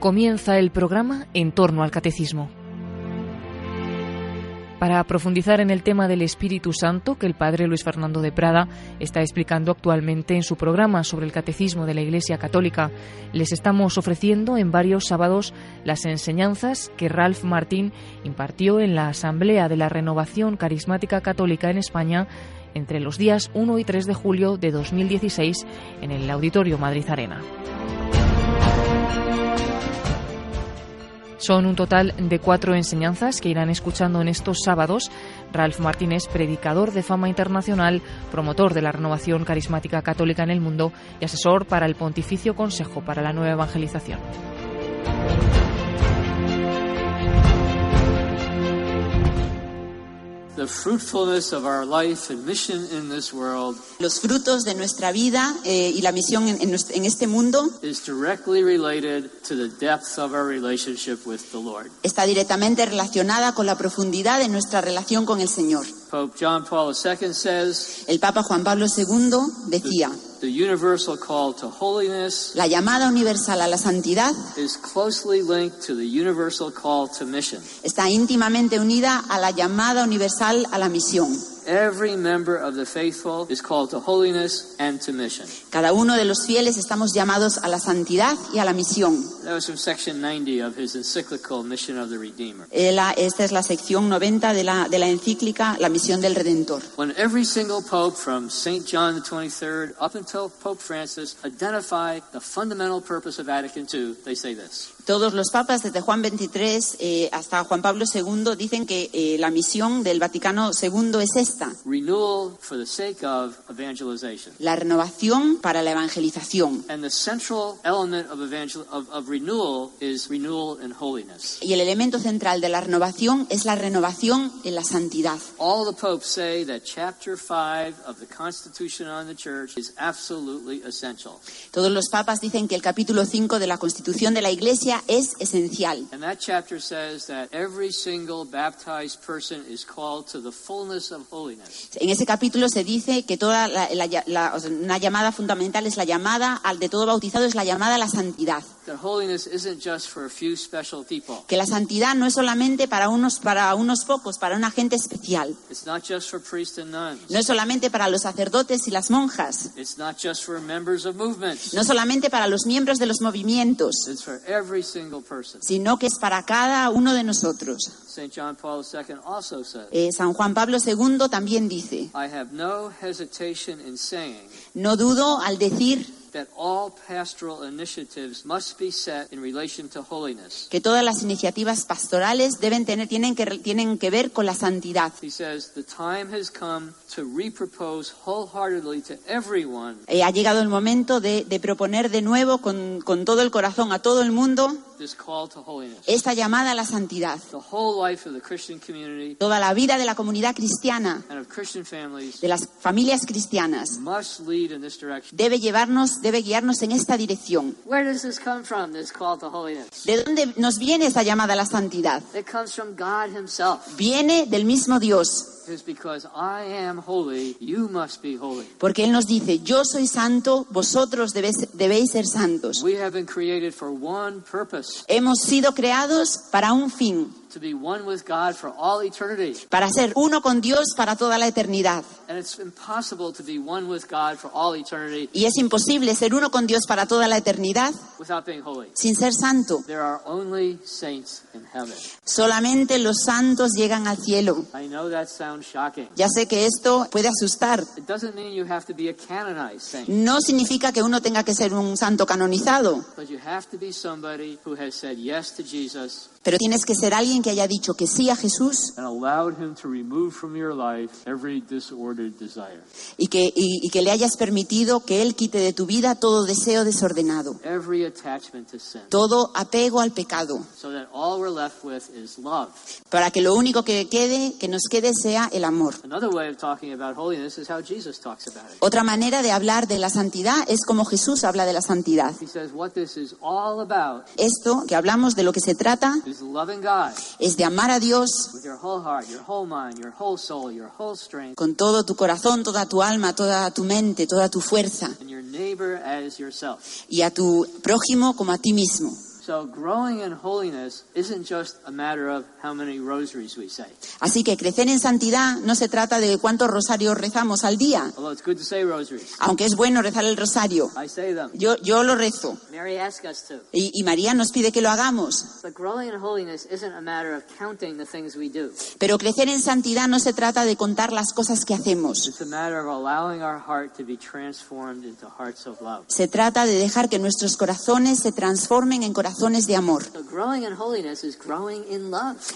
Comienza el programa En torno al Catecismo. Para profundizar en el tema del Espíritu Santo que el Padre Luis Fernando de Prada está explicando actualmente en su programa sobre el Catecismo de la Iglesia Católica, les estamos ofreciendo en varios sábados las enseñanzas que Ralph Martín impartió en la Asamblea de la Renovación Carismática Católica en España entre los días 1 y 3 de julio de 2016 en el Auditorio Madrid Arena. Son un total de cuatro enseñanzas que irán escuchando en estos sábados. Ralph Martínez, predicador de fama internacional, promotor de la renovación carismática católica en el mundo y asesor para el Pontificio Consejo para la Nueva Evangelización. Los frutos de nuestra vida eh, y la misión en, en, en este mundo está directamente relacionada con la profundidad de nuestra relación con el Señor. Pope John Paul II says, El Papa Juan Pablo II decía, the universal call to holiness la llamada universal a la santidad is closely linked to the universal call to mission. está íntimamente unida a la llamada universal a la misión. Every member of the faithful is called to holiness and to mission. Cada uno de los fieles estamos llamados a la santidad y a la misión. That was from section 90 of his encyclical Mission of the Redeemer. Eh, la- Esta es la sección 90 de la, de la encíclica La misión del Redentor. When every single pope from St. John the 23rd up until Pope Francis identify the fundamental purpose of Vatican II, they say this. Todos los papas, desde Juan 23 eh, hasta Juan Pablo II, dicen que eh, la misión del Vaticano II es esta, for the sake of la renovación para la evangelización. And the central element of, evangel- of, of renewal is renewal in holiness. Y el elemento central de la renovación es la renovación en la santidad. All the popes say that chapter 5 of the Constitution on the Church is absolutely essential. Todos los papas dicen que el capítulo 5 de la Constitución de la Iglesia es esencial. And that chapter says that every single baptized person is called to the fullness of holiness. En ese capítulo se dice que toda la- una llamada fundamental es la llamada al de todo bautizado es la llamada a la santidad. That holiness isn't just for a few special people. Que la santidad no es solamente para unos para unos pocos, para una gente especial. It's not just for priests and nuns. No es solamente para los sacerdotes y las monjas. It's not just for members of movements. No solamente para los miembros de los movimientos, It's for every single person. sino que es para cada uno de nosotros. St. John Paul II also says, Eh, San Juan Pablo II también dice, I have no hesitation in saying no dudo al decir that all pastoral initiatives must be set in relation to holiness. que todas las iniciativas pastorales deben tener, tienen, que, tienen que ver con la santidad. He says, The time has come to repropose wholeheartedly to everyone ha llegado el momento de, de proponer de nuevo con, con todo el corazón a todo el mundo this call to holiness. esta llamada a la santidad. The whole life of the Christian community Toda la vida de la comunidad cristiana, and of Christian families de las familias cristianas, must lead in this direction. debe llevarnos, debe guiarnos en esta dirección. Where does this come from, this call to holiness? ¿De dónde nos viene esa llamada a la santidad? It comes from God Himself. Viene del mismo Dios, It's because I am holy, you must be holy. porque Él nos dice, yo soy santo, vosotros debéis, debéis ser santos. We have been created for one purpose Hemos sido creados para un fin, to be one with God for all eternity. para ser uno con Dios para toda la eternidad. And it's impossible to be one with God for all eternity Y es imposible ser uno con Dios para toda la eternidad without being holy. sin ser santo. There are only saints in heaven. Solamente los santos llegan al cielo. I know that sounds shocking. Ya sé que esto puede asustar. It doesn't mean you have to be a canonized saint, No significa que uno tenga que ser un santo canonizado, pero tienes que ser alguien que haya dicho que sí a Jesús and allowed him to remove from your life every disordered desire, y que, y- y que le hayas permitido que Él quite de tu vida todo deseo desordenado, every attachment to sin, todo apego al pecado, so that all we're left with is love. para que lo único que quede, que nos quede sea el amor. Another way of talking about holiness is how Jesus talks about it. Otra manera de hablar de la santidad es como Jesús habla de la santidad. Esto que hablamos de lo que se trata es de amar a Dios with your whole heart, your whole mind, your whole soul, your whole strength, con todo tu corazón, toda tu alma, toda tu mente, toda tu fuerza. Y a tu prójimo como a ti mismo. So growing in holiness isn't just a matter of how many rosaries we say. Así que crecer en santidad no se trata de cuántos rosarios rezamos al día, Although it's good to say rosaries. aunque es bueno rezar el rosario. I say them. Yo, yo lo rezo Mary asked us to. y, y María nos pide que lo hagamos. But growing in holiness isn't a matter of counting the things we do. Pero crecer en santidad no se trata de contar las cosas que hacemos. It's a matter of allowing our heart to be transformed into hearts of love. Se trata de dejar que nuestros corazones se transformen en corazones de amor.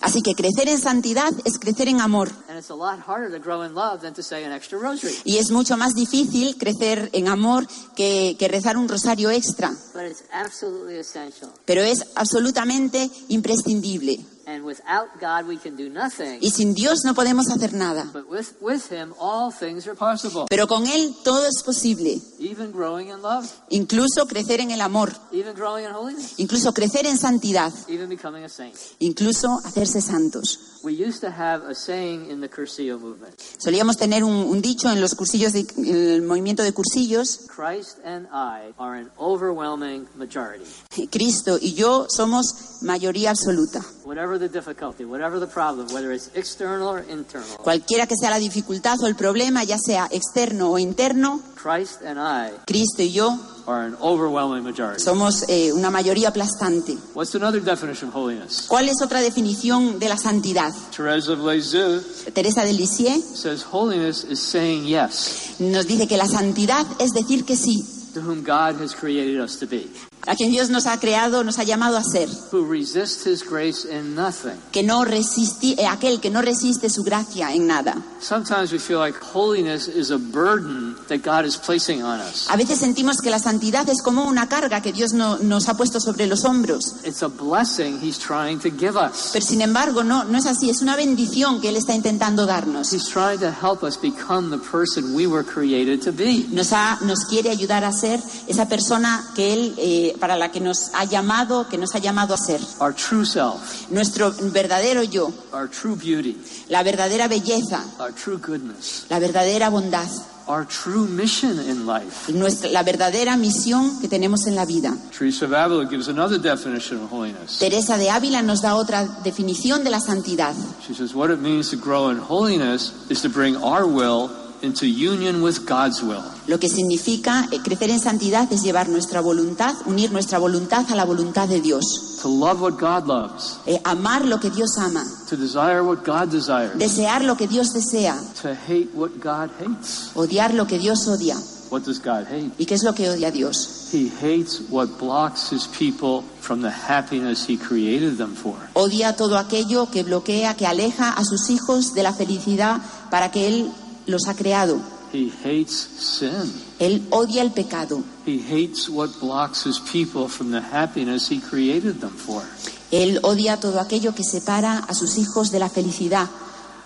Así que crecer en santidad es crecer en amor. And it's a lot harder to grow in love than to say an extra rosary. Y es mucho más difícil crecer en amor que, que rezar un rosario extra. But it's absolutely essential. Pero es absolutamente imprescindible. And without God, we can do nothing. Y sin Dios no podemos hacer nada. But with, with Him, all things are possible. Pero con Él todo es posible. Even growing in love, Incluso crecer en el amor. even growing in holiness, Incluso crecer en santidad. even becoming a saint. Incluso hacerse santos. We used to have a saying in the Cursillo movement Solíamos tener un, un dicho en los cursillos, de, en el movimiento de cursillos. Christ and I are an overwhelming majority. Cristo y yo somos mayoría absoluta. Whatever the difficulty, whatever the problem, whether it's external or internal, Cualquiera que sea la dificultad o el problema, ya sea externo o interno, Christ and I Cristo y yo are an overwhelming majority. somos eh, una mayoría aplastante. What's another definition of holiness? ¿Cuál es otra definición de la santidad? Teresa de Lisieux says holiness is saying yes nos dice que la santidad es decir que sí, to whom God has created us to be, a quien Dios nos ha creado, nos ha llamado a ser, who resist His grace in nothing. que no resisti- eh, aquel que no resiste su gracia en nada. Sometimes we feel like holiness is a burden that God is placing on us. A veces sentimos que la santidad es como una carga que Dios no- nos ha puesto sobre los hombros, It's a blessing He's trying to give us. pero sin embargo no, no es así, es una bendición que Él está intentando darnos. He's trying to help us become the person we were created to be. Nos, ha- nos quiere ayudar a ser esa persona que Él, eh, para la que nos ha llamado, que nos ha llamado a ser. Our true self, Nuestro verdadero yo, our true beauty, la verdadera belleza, our true goodness, la verdadera bondad, our true mission in life. nuestra, la verdadera misión que tenemos en la vida. Teresa of Avila gives another definition of holiness. Teresa de Ávila nos da otra definición de la santidad. She says, What it means to grow in holiness is to bring our will into union with God's will. Lo que significa eh, crecer en santidad es llevar nuestra voluntad, unir nuestra voluntad a la voluntad de Dios. To love what God loves, Eh, amar lo que Dios ama, to desire what God desires, desear lo que Dios desea, to hate what God hates. odiar lo que Dios odia. What does God hate? ¿Y qué es lo que odia Dios? He hates what blocks his people from the happiness he created them for. Odia todo aquello que bloquea, que aleja a sus hijos de la felicidad para que Él los ha creado. He hates sin. Él odia el pecado. He hates what blocks his people from the happiness he created them for. Él odia todo aquello que separa a sus hijos de la felicidad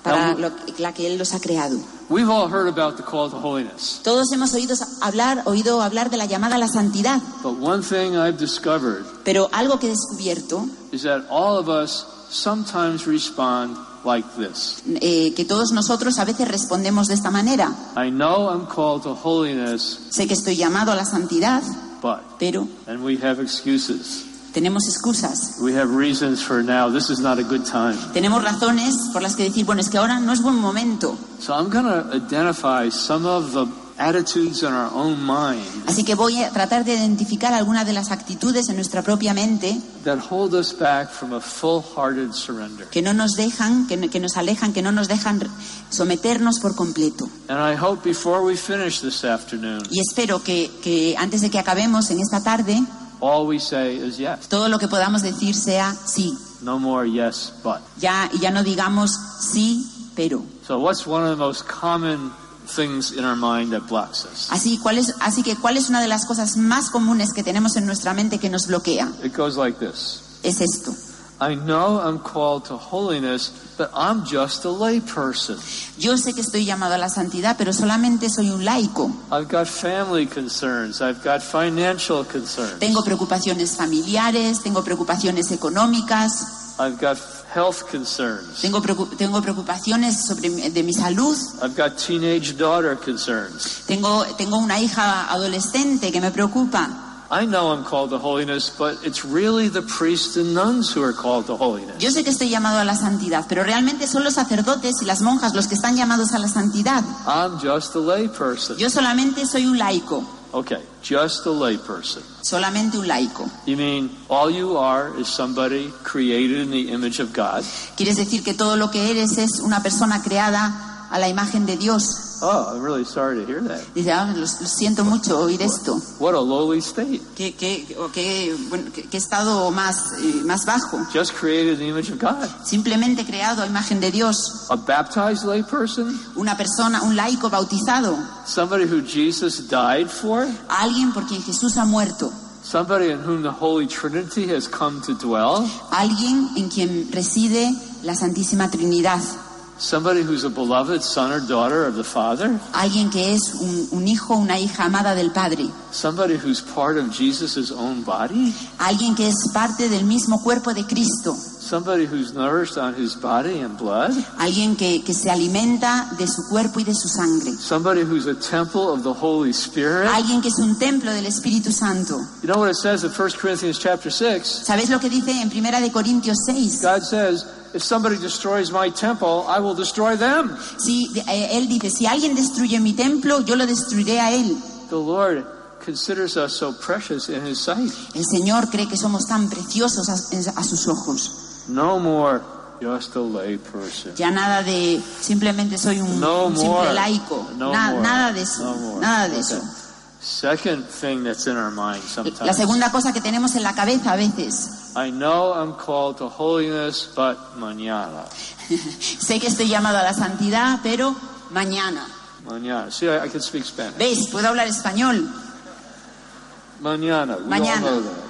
para lo- la que Él los ha creado. We've all heard about the call to holiness, Todos hemos oído hablar, oído hablar de la llamada a la santidad, but one thing I've discovered pero algo que he descubierto, is that all of us sometimes respond like this. eh, que todos nosotros a veces respondemos de esta manera. I know I'm called to holiness, Sé que estoy llamado a la santidad, but, pero and we have excuses. tenemos excusas. We have reasons for now, this is not a good time. Tenemos razones por las que decir, bueno, es que ahora no es buen momento. So I'm going to identify some of the attitudes in our own mind Así que voy a tratar de identificar algunas de las actitudes en nuestra propia mente that hold us back from a full-hearted surrender. que no nos dejan, que, que nos alejan, que no nos dejan someternos por completo. And I hope before we finish this afternoon, Y espero que, que antes de que acabemos en esta tarde, all we say is yes. todo lo que podamos decir sea sí. No more yes, but. Ya, ya no digamos sí, pero. So what's one of the most common things in our mind that blocks us? Así, ¿cuál es, así que, ¿cuál es una de las cosas más comunes que tenemos en nuestra mente que nos bloquea? It goes like this. Es esto. I know I'm called to holiness, but I'm just a layperson. Yo sé que estoy llamado a la santidad, pero solamente soy un laico. I've got family concerns. I've got financial concerns. Tengo preocupaciones familiares, tengo preocupaciones económicas, I've got health concerns. tengo, preocu- tengo preocupaciones sobre mi- de mi salud, I've got teenage daughter concerns. tengo, tengo una hija adolescente que me preocupa. I know I'm called to holiness, but it's really the priests and nuns who are called to holiness. Yo sé que estoy llamado a la santidad, pero realmente son los sacerdotes y las monjas los que están llamados a la santidad. I'm just a lay person. Yo solamente soy un laico, Okay, just a lay person. solamente un laico. You mean all you are is somebody created in the image of God? ¿Quieres decir que todo lo que eres es una persona creada a la imagen de Dios? Oh, I'm really sorry to hear that. Dice, ah, lo, lo siento mucho oír esto. What a lowly state. ¿Qué, qué, qué, bueno, qué- qué estado más, eh, más bajo? Just created in the image of God. Simplemente creado a imagen de Dios. A baptized lay person? Una persona, un laico bautizado. Somebody who Jesus died for? Alguien por quien Jesús ha muerto. Somebody in whom the Holy Trinity has come to dwell? Alguien en quien reside la Santísima Trinidad. Somebody who's a beloved son or daughter of the Father? Alguien que es un, un hijo, una hija amada del Padre. Somebody who's part of Jesus' own body? Alguien que es parte del mismo cuerpo de Cristo. Somebody who's nourished on his body and blood? Alguien que, que se alimenta de su cuerpo y de su sangre. Somebody who's a temple of the Holy Spirit? Alguien que es un templo del Espíritu Santo. You know what it says in 1 Corinthians chapter 6? ¿Sabéis lo que dice en Primera de Corintios 6? God says, if somebody destroys my temple, I will destroy them. Si, eh, él dice, si alguien destruye mi templo, yo lo destruiré a él. The Lord considers us so precious in his sight. El Señor cree que somos tan preciosos a, a sus ojos. No more just a lay person. Ya nada de simplemente soy un, No un more. simple laico. No Na- more. Nada de eso. No more. Nada de Okay. eso. Second thing that's in our mind La sometimes. segunda cosa que tenemos en la cabeza a veces. I know I'm called to holiness, but mañana. sé que estoy llamado a la santidad, pero mañana. Mañana. See, I, I can speak Spanish. ¿Veis? Puedo hablar español. Mañana. We Mañana. all know that.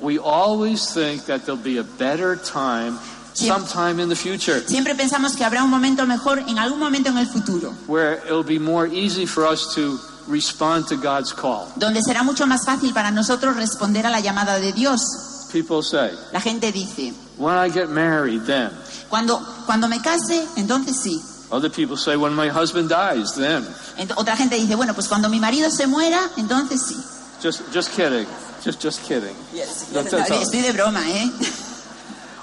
We always think that there'll be a better time sometime in the future Siempre pensamos que habrá un momento mejor en algún momento en el futuro, where it'll be more easy for us to respond to God's call. donde será mucho más fácil para nosotros responder a la llamada de Dios. People say, La gente dice, when I get married, then. cuando, cuando me case, entonces sí. Other people say, when my husband dies, then. Ent- otra gente dice, bueno, pues cuando mi marido se muera, entonces sí. Just, just kidding. Just, just kidding. That's all. Estoy de broma, ¿eh?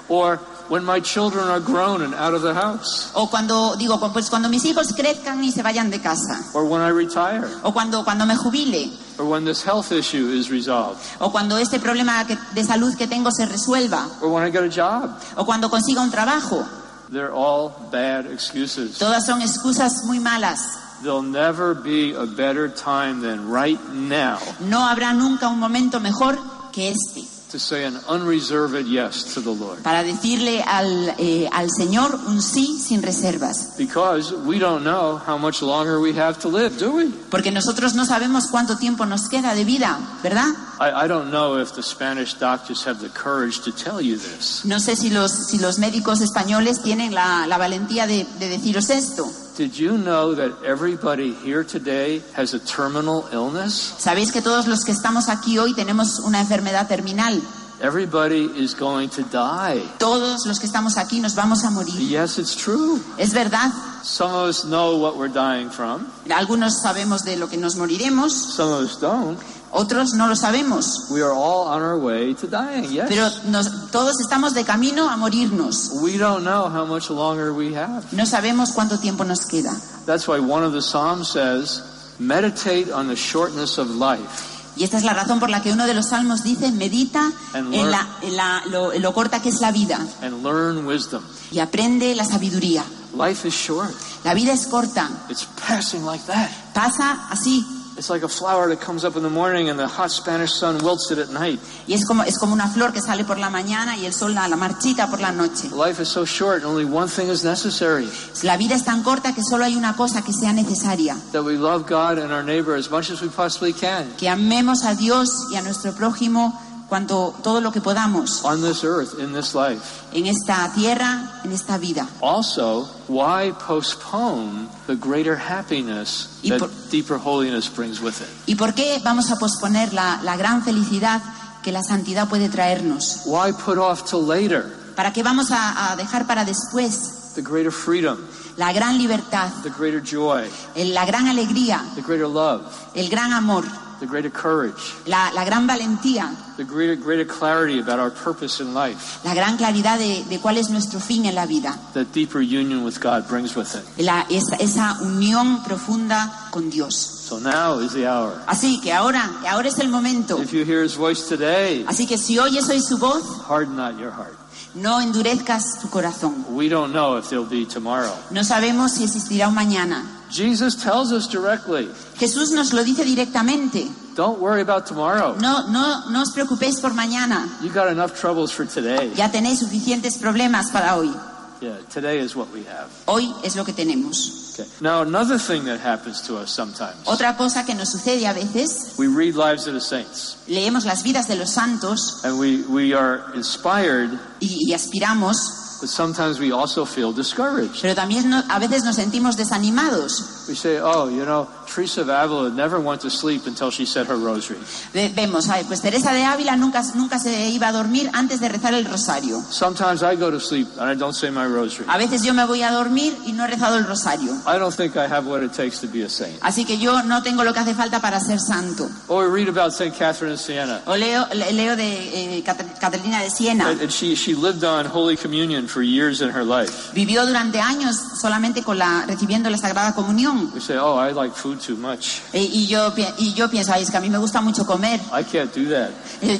Or when my children are grown and out of the house. O cuando digo, pues cuando mis hijos crezcan y se vayan de casa. Or when I retire. O cuando, cuando me jubile. Or when this health issue is resolved. O cuando este problema de salud que tengo se resuelva. Or when I get a job. O cuando consiga un trabajo. They're all bad excuses. Todas son excusas muy malas. There'll never be a better time than right now No habrá nunca un momento mejor que este to say an unreserved yes to the Lord. para decirle al, eh, al Señor un sí sin reservas. Because we don't know how much longer we have to live, do we? Porque nosotros no sabemos cuánto tiempo nos queda de vida, ¿verdad? I, I don't know if the Spanish doctors have the courage to tell you this. No sé si los, si los médicos españoles tienen la, la valentía de, de deciros esto. Did you know that everybody here today has a terminal illness? Sabéis que todos los que estamos aquí hoy tenemos una enfermedad terminal. Everybody is going to die. Todos los que estamos aquí nos vamos a morir. Yes, it's true. Es verdad. Some of us know what we're dying from, Algunos sabemos de lo que nos moriremos, some of us don't. Otros no lo sabemos. We are all on our way to dying, yes. Pero nos- todos estamos de camino a morirnos. We don't know how much longer we have. No sabemos cuánto tiempo nos queda. That's why one of the Psalms says, meditate on the shortness of life. Y esta es la razón por la que uno de los salmos dice, medita And en, learn- la, en la- lo, lo corta que es la vida and learn wisdom. y aprende la sabiduría. Life is short. La vida es corta, It's passing like that. pasa así. It's like a flower that comes up in the morning and the hot Spanish sun wilts it at night. Y es como, es como una flor que sale por la mañana y el sol la, la marchita por la noche. Life is so short, only one thing is necessary La vida es tan corta que solo hay una cosa que sea necesaria. that we love God and our neighbor as much as we possibly can Que amemos a Dios y a nuestro prójimo cuanto todo lo que podamos on this earth, in this life. en esta tierra, en esta vida. Also, why postpone the greater happiness that por- deeper holiness brings with it? ¿Y por qué vamos a posponer la, la gran felicidad que la santidad puede traernos? Why put off till later ¿Para qué vamos a, a dejar para después the greater freedom, la gran libertad, the greater joy, el- la gran alegría, the greater love? el gran amor? The greater courage, la, la gran valentía, the greater, greater clarity about our purpose in life la gran claridad de, de cuál es nuestro fin en la vida, that deeper union with God brings with it. la- esa, esa unión profunda con Dios. So now is the hour. Así que ahora, ahora es el momento. If you hear his voice today, Así que si oyes hoy su voz, harden not your heart. no endurezcas tu corazón. We don't know if there'll be tomorrow. No sabemos si existirá un mañana. Jesus tells us directly, Jesús nos lo dice directamente. don't worry about tomorrow. No, no, no os preocupéis por mañana. You got enough troubles for today. Ya tenéis suficientes problemas para hoy. Yeah, today is what we have. Hoy es lo que tenemos. Okay. Now, another thing that happens to us sometimes, Otra cosa que nos sucede a veces, we read Lives of the Saints, leemos las vidas de los santos and we, we are inspired, y, y aspiramos, but sometimes we also feel discouraged. pero también no- a veces nos sentimos desanimados. We say, oh, you know, Teresa of Avila never went to sleep until she said her rosary. Ve- vemos, pues Teresa de Ávila nunca, nunca se iba a dormir antes de rezar el rosario. Sometimes I go to sleep and I don't say my rosary. A veces yo me voy a dormir y no he rezado el rosario. I don't think I have what it takes to be a saint. Así que yo no tengo lo que hace falta para ser santo. Or read about St. Catherine of Siena. O leo, le- leo de eh, Cat- Catalina de Siena. And and she, she lived on Holy Communion for years in her life. Vivió durante años solamente con la, recibiendo la Sagrada Comunión. We say, oh, I like food too much. Y, yo, y yo pienso, ay, es que a mí me gusta mucho comer. I can't do that.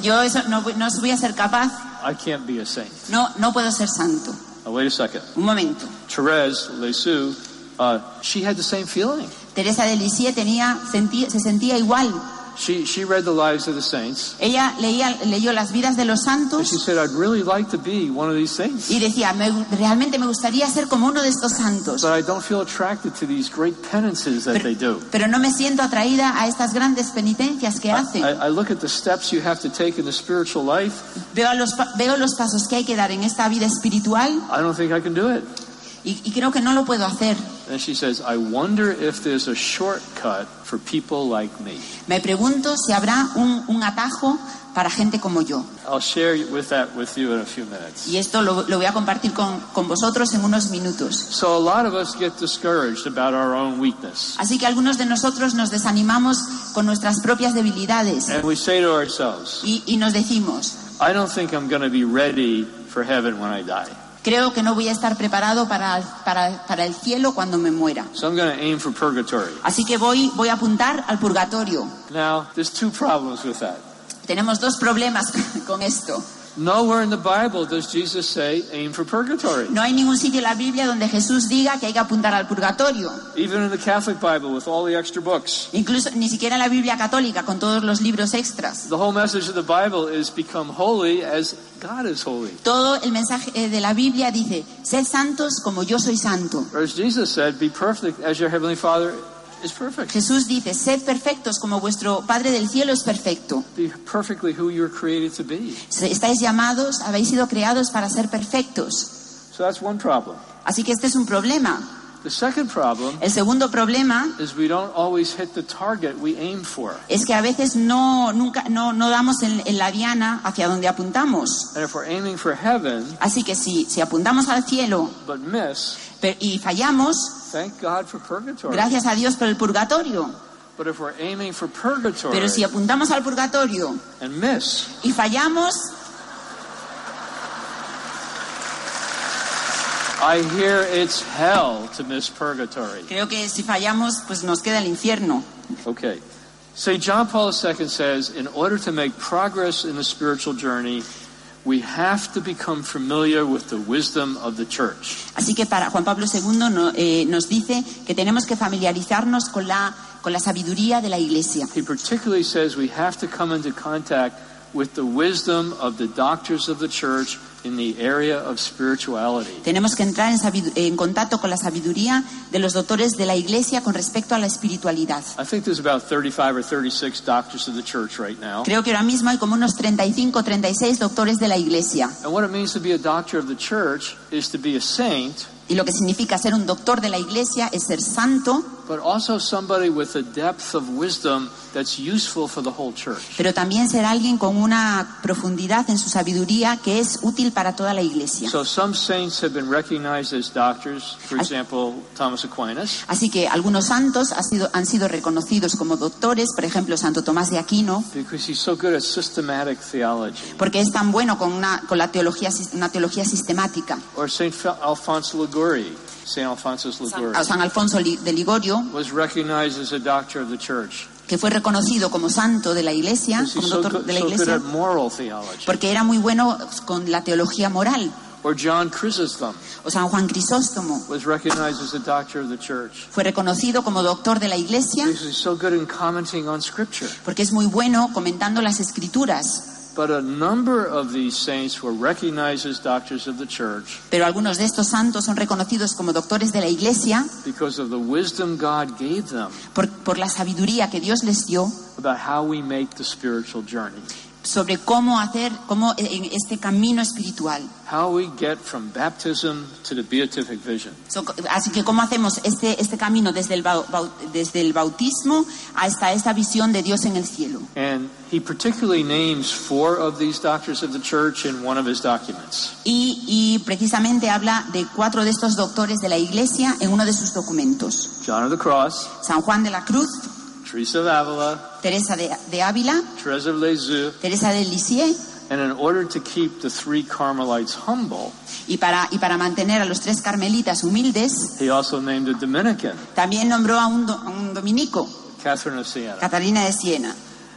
Yo eso no, no voy a ser capaz. I can't be a saint. No, no puedo ser santo. Wait a second. Un momento. Therese Lisieux, uh, she had the same feeling. Teresa de Lisieux tenía, sentí- se sentía igual. She, she read the lives of the saints, Ella leía, leyó las vidas de los santos she said, I'd really like to be one of these saints. y decía, "Me- realmente me gustaría ser como uno de estos santos. But I don't feel attracted to these great penances that they do. Pero no me siento atraída a estas grandes penitencias que hacen. I, I look at the steps you have to take in the spiritual life. Los, veo los pasos que hay que dar en esta vida espiritual I don't think I can do it. Y, y creo que no lo puedo hacer. And she says, I wonder if there's a shortcut for people like me. Me pregunto si habrá un, un atajo para gente como yo. I'll share with that with you in a few minutes. Y esto lo, lo voy a compartir con, con vosotros en unos minutos. So a lot of us get discouraged about our own weakness. Así que algunos de nosotros nos desanimamos con nuestras propias debilidades And we say to ourselves, y, y nos decimos, I don't think I'm going to be ready for heaven when I die. Creo que no voy a estar preparado para, para, para el cielo cuando me muera. So I'm going to aim for purgatory. Así que voy, voy a apuntar al purgatorio. Now, there's two problems with that. Tenemos dos problemas con esto. Nowhere in the Bible does Jesus say aim for purgatory. No hay ningún sitio en la Biblia donde Jesús diga que hay que apuntar al purgatorio. Even in the Catholic Bible with all the extra books. Incluso ni siquiera en la Biblia católica con todos los libros extras. The whole message of the Bible is become holy as God is holy. Todo el mensaje eh, de la Biblia dice, sed santos como yo soy santo. Or as Jesus said, be perfect as your heavenly Father. Jesús dice, sed perfectos como vuestro Padre del cielo es perfecto. Estáis llamados, habéis sido creados para ser perfectos. So that's one problem. Así que este es un problema. The second problem El segundo problema is we don't always hit the target we aim for. es que a veces no, nunca, no, no damos en, en la diana hacia donde apuntamos. And if we're aiming for heaven Así que si, si apuntamos al cielo but miss, y fallamos, thank God for purgatory. gracias a Dios por el purgatorio. But if we're aiming for purgatory Pero si apuntamos al purgatorio and miss, y fallamos, I hear it's hell to miss purgatory. creo que si fallamos, pues nos queda el infierno. Okay. St. John Paul II says, in order to make progress in the spiritual journey, we have to become familiar with the wisdom of the church. Así que para Juan Pablo II no- eh, nos dice que tenemos que familiarizarnos con la, con la sabiduría de la Iglesia. He particularly says we have to come into contact with the wisdom of the doctors of the church in the area of spirituality. Tenemos que entrar en, en contacto con la sabiduría de los doctores de la Iglesia con respecto a la espiritualidad. I think there's about 35 or 36 doctors of the church right now. Creo que ahora mismo hay como unos 35 o 36 doctores de la Iglesia. And what it means to be a doctor of the church is to be a saint Y lo que significa ser un doctor de la Iglesia es ser santo but also somebody with a depth of wisdom that's useful for the whole church. pero también ser alguien con una profundidad en su sabiduría que es útil para toda la iglesia. So some saints have been recognized as doctors, for As- example, Thomas Aquinas, Así que algunos santos ha sido- han sido reconocidos como doctores, por ejemplo, Santo Tomás de Aquino, because he's so good at systematic theology. porque es tan bueno con una, con la teología, una teología sistemática. Or. Fa- Alfonso Liguori, A San Alfonso de Ligorio, was recognized as a doctor of the church. que fue reconocido como santo de la iglesia, Because como doctor de la iglesia, porque era muy bueno con la teología moral. Or John Chrysostom O San Juan Crisóstomo was recognized as a doctor of the church. fue reconocido como doctor de la iglesia so good in commenting on Scripture. porque es muy bueno comentando las escrituras. But a number of these saints were recognized as doctors of the church Pero algunos de estos santos son reconocidos como doctores de la iglesia because of the wisdom God gave them por, por la sabiduría que Dios les dio about how we make the spiritual journey. Sobre cómo hacer cómo en este camino espiritual. How we get from baptism to the beatific vision. So, así que cómo hacemos este, este camino desde el, desde el bautismo hasta esta visión de Dios en el cielo. And he particularly names four of these doctors of the church in one of his documents. Y, y precisamente habla de cuatro de estos doctores de la iglesia en uno de sus documentos. John of the Cross, San Juan de la Cruz, Teresa of Avila, Teresa de, de Ávila, Teresa of Lisieux, Teresa de Lisieux, and in order to keep the three Carmelites humble, y para, y para mantener a los tres carmelitas humildes, he also named a Dominican, también nombró a un, do- a un dominico, Catherine of Siena. Catalina de Siena.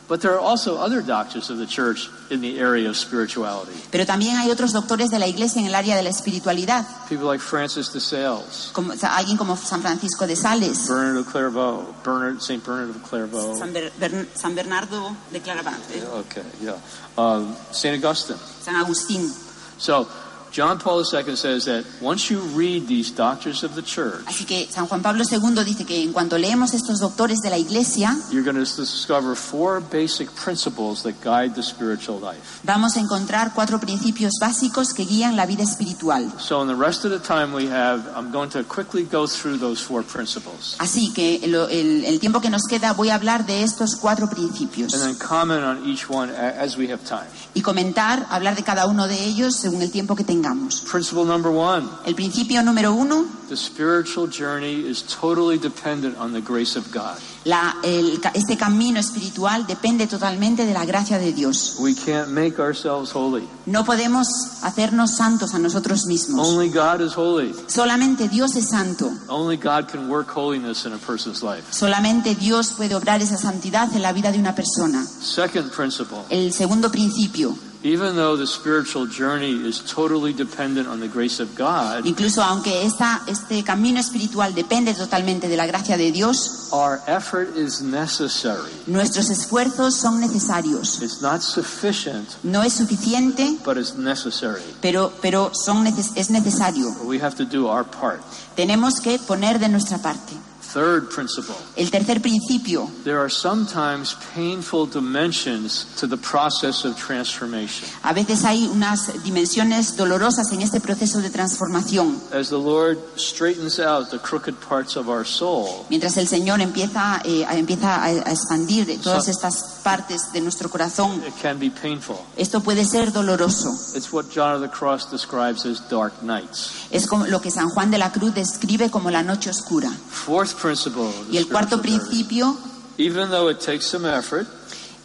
But there are also other doctors of the church in the area of spirituality. Pero también hay otros doctores de la iglesia en el área de la espiritualidad, People like Francis de Sales, como, alguien como San Francisco de Sales, Bernard of Clairvaux, Bernard, St. Bernard of Clairvaux. San, Ber- Bern- San Bernardo de Claravante, Okay, yeah. Um, St. Augustine. San Agustín. So, John Paul II says that once you read these doctors of the church, Así que San Juan Pablo II dice que en cuanto leemos estos doctores de la iglesia, you're going to discover four basic principles that guide the spiritual life. vamos a encontrar cuatro principios básicos que guían la vida espiritual. So, in the rest of the time we have, I'm going to quickly go through those four principles Así que el, el tiempo que nos queda voy a hablar de estos cuatro principios and then comment on each one as we have time. y comentar, hablar de cada uno de ellos según el tiempo que tengamos. Principle number one El principio número uno, the spiritual journey is totally dependent on the grace of God. la- el este camino espiritual depende totalmente de la gracia de Dios. We can't make ourselves holy. No podemos hacernos santos a nosotros mismos. Only God is holy. Solamente Dios es santo. Only God can work holiness in a person's life. Solamente Dios puede obrar esa santidad en la vida de una persona. Second principle El segundo principio, even though the spiritual journey is totally dependent on the grace of God, incluso aunque esta, este camino espiritual depende totalmente de la gracia de Dios, our effort is necessary. nuestros esfuerzos son necesarios. It's not sufficient, No es suficiente, but it's necessary. pero, pero son neces- es necesario. We have to do our part. Tenemos que poner de nuestra parte. Third principle El tercer principio, there are sometimes painful dimensions to the process of transformation. a veces hay unas dimensiones dolorosas en este proceso de transformación. As the Lord straightens out the crooked parts of our soul, Mientras el Señor empieza, eh, empieza a, a expandir todas So- estas partes de nuestro corazón, it can be painful. esto puede ser doloroso. It's what John of the Cross describes as dark nights. Es como lo que San Juan de la Cruz describe como la noche oscura. Fourth principle Y el cuarto principio, Even though it takes some effort,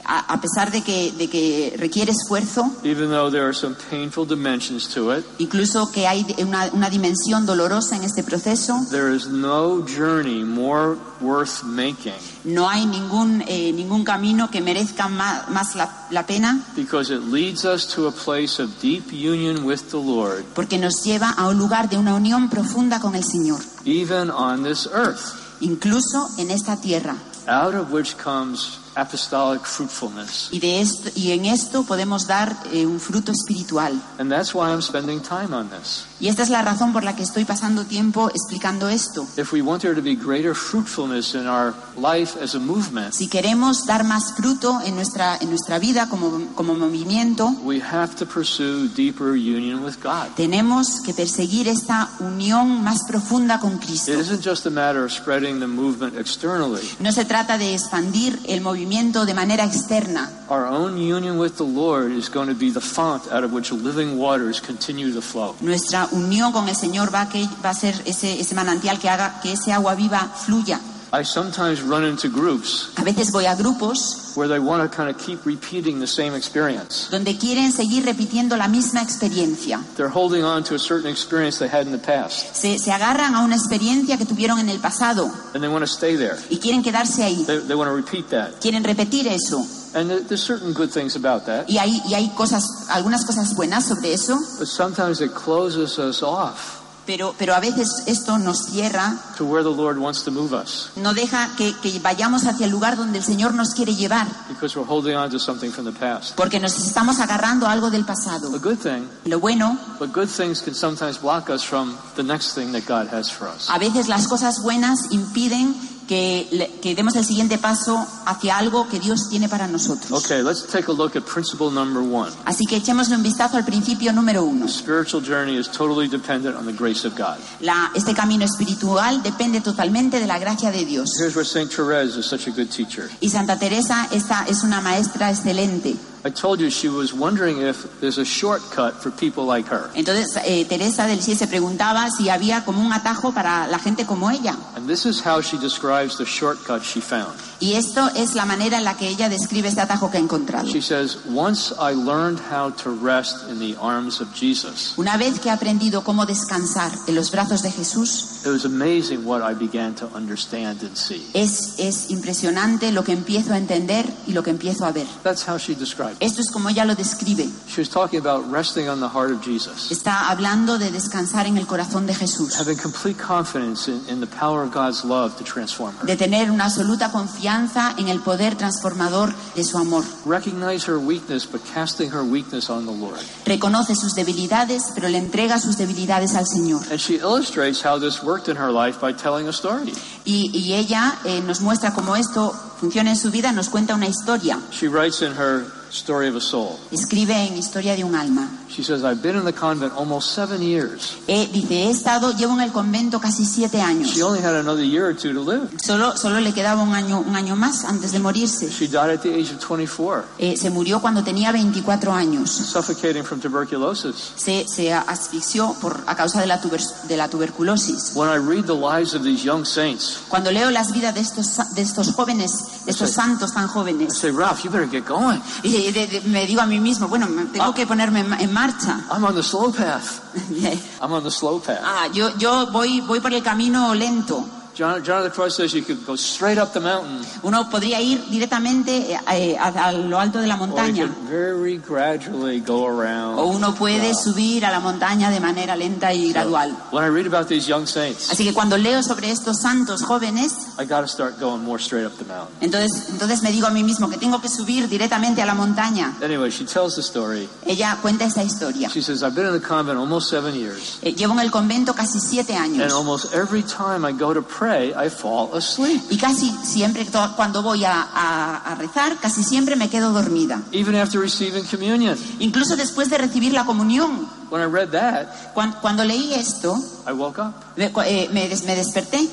a, pesar de que, de que requiere esfuerzo, even though there are some painful dimensions to it, incluso que hay una, una dimensión dolorosa en este proceso, there is no journey more worth making no hay ningún, eh, ningún camino que merezca más, más la, la pena because it leads us to a place of deep union with the Lord, porque nos lleva a un lugar de una unión profunda con el Señor, even on this earth, incluso en esta tierra, out of which comes apostolic fruitfulness. Y, de esto, y en esto podemos dar eh, un fruto espiritual. And that's why I'm spending time on this. Y esta es la razón por la que estoy pasando tiempo explicando esto. If we want there to be greater fruitfulness in our life as a movement, Si queremos dar más fruto en nuestra, en nuestra vida como, como movimiento, we have to pursue deeper union with God. tenemos que perseguir esta unión más profunda con Cristo. It isn't just a matter of spreading the movement externally. No se trata de expandir el movimiento de manera externa. Our own union with the Lord is going to be the font out of which living waters continue to flow. Nuestra unión con el Señor va a, que, va a ser ese, ese manantial que haga que ese agua viva fluya. I sometimes run into groups A veces voy a grupos where they want to kind of keep repeating the same experience. donde quieren seguir repitiendo la misma experiencia. They're holding on to a certain experience they had in the past, Se, se agarran a una experiencia que tuvieron en el pasado and they want to stay there. y quieren quedarse ahí. They, they want to repeat that. Quieren repetir eso. And there- there's certain good things about that, Y hay, y hay cosas, algunas cosas buenas sobre eso, but sometimes it closes us off pero, pero a veces esto nos cierra, to where the Lord wants to move us no deja que, que vayamos hacia el lugar donde el Señor nos quiere llevar, because we're holding on to something from the past. porque nos estamos agarrando a algo del pasado. A good thing, Lo bueno, but good things can sometimes block us from the next thing that God has for us. a veces las cosas buenas impiden que, demos el siguiente paso hacia algo que Dios tiene para nosotros. Okay, let's take a look at principle number one. Así que echémosle un vistazo al principio número uno. Spiritual journey is totally dependent on the grace of God. La- este camino espiritual depende totalmente de la gracia de Dios. Here's where St. Therese is such a good teacher. Y Santa Teresa esta es una maestra excelente. I told you she was wondering if there's a shortcut for people like her. Entonces eh, Teresa del Sie se preguntaba si había como un atajo para la gente como ella. And this is how she describes the shortcut she found. Y esto es la manera en la que ella describe este atajo que ha encontrado. She says, Once I learned how to rest in the arms of Jesus, Una vez que he aprendido cómo descansar en los brazos de Jesús, it was amazing what I began to understand and see. es, es impresionante lo que empiezo a entender y lo que empiezo a ver. That's how she described it. Esto es como ella lo describe. She was talking about resting on the heart of Jesus, Está hablando de descansar en el corazón de Jesús, having complete confidence in, in the power of God's love to transform her. de tener una absoluta confianza en el poder transformador de su amor. Recognize her weakness, but casting her weakness on the Lord. Reconoce sus debilidades, pero le entrega sus debilidades al Señor. And she illustrates how this worked in her life by telling a story. Y, y ella eh, nos muestra cómo esto funciona en su vida, nos cuenta una historia. She writes in her story of a soul. Escribe en Historia de un alma. She says, I've been in the convent almost seven years. Eh, dice, he estado, llevo en el convento casi siete años. She only had another year or two to live. Solo, solo le quedaba un año, un año más antes de morirse. She died at the age of 24, Eh, se murió cuando tenía 24 años. suffocating from tuberculosis. Se, se asfixió por, a causa de la, tuber- de la tuberculosis. When I read the lives of these young saints, Cuando leo las vidas de estos, de estos jóvenes, de estos Sí. santos tan I jóvenes, say, Ralph, you better get going. y de- de- me digo a mí mismo, bueno, tengo Ah. que ponerme en, en marcha. I'm on the slow path. I'm on the slow path. Ah, yo, yo voy, voy por el camino lento. John, John of the Cross says you could go straight up the mountain, Uno podría ir directamente eh, a, a lo alto de la or you montaña. could very gradually go around. O uno puede subir a la montaña de manera lenta y gradual. When I read about these young saints, Así que cuando leo sobre estos santos jóvenes, I start going more straight up the mountain. entonces, entonces me digo a mí mismo que tengo que subir directamente a la montaña. Anyway, she tells the story. Ella cuenta esta historia. She says, I've been in the convent almost seven years, Eh, llevo en el convento casi siete and años. almost every time I go to pray, I fall asleep. Y casi siempre, cuando voy a, a- a rezar, casi siempre me quedo dormida. Even after receiving communion. Incluso después de recibir la comunión. When I read that, Cuan- Cuando, leí esto, I woke up. me, eh, me des- me desperté.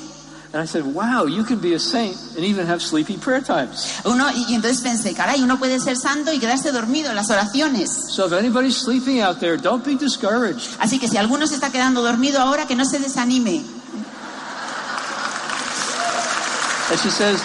And I said, wow, you can be a saint and even have sleepy prayer times. Uno, y, y entonces pensé, caray, uno puede ser santo y quedarse dormido en las oraciones. So if anybody's sleeping out there, don't be discouraged. Así que si alguno se está quedando dormido ahora, que no se desanime. And she says,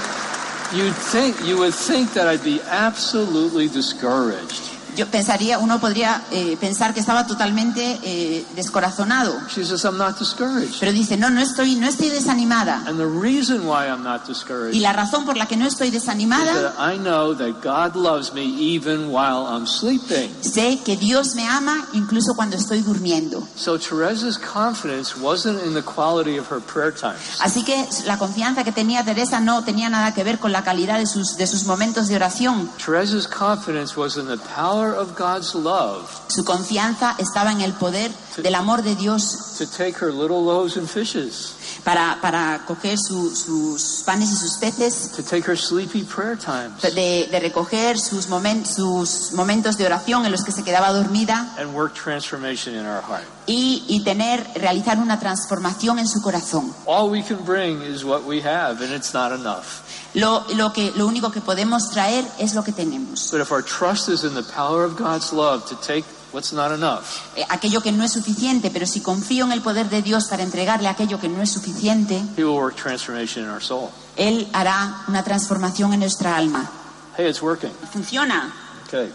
you'd think, you would think that I'd be absolutely discouraged. Yo pensaría, uno podría eh, pensar que estaba totalmente eh, descorazonado. She says, I'm not discouraged. Pero dice, no, no estoy, no estoy desanimada. And the reason why I'm not Y discouraged la razón por la que no estoy desanimada, that I know that God loves me even while I'm sleeping. sé que Dios me ama incluso cuando estoy durmiendo. So Teresa's confidence wasn't in the quality of her prayer times. Así que la confianza que tenía Teresa no tenía nada que ver con la calidad de sus, de sus momentos de oración. Teresa's confidence was in the power of God's love Su confianza estaba en el poder del amor de Dios. to take her little loaves and fishes, para, para coger su- sus panes y sus peces, to take her sleepy prayer times, de, de recoger sus, sus momentos de oración en los que se quedaba dormida and work transformation in our heart. y, y tener, realizar una transformación en su corazón. All we can bring is what we have, and it's not enough. Lo, lo, que, lo único que podemos traer es lo que tenemos. But if our trust is in the power of God's love to take what's not enough, Eh, aquello que no es suficiente, pero si confío en el poder de Dios para entregarle aquello que no es suficiente, He will work transformation in our soul. Él hará una transformación en nuestra alma. Hey, it's working. Funciona. Okay.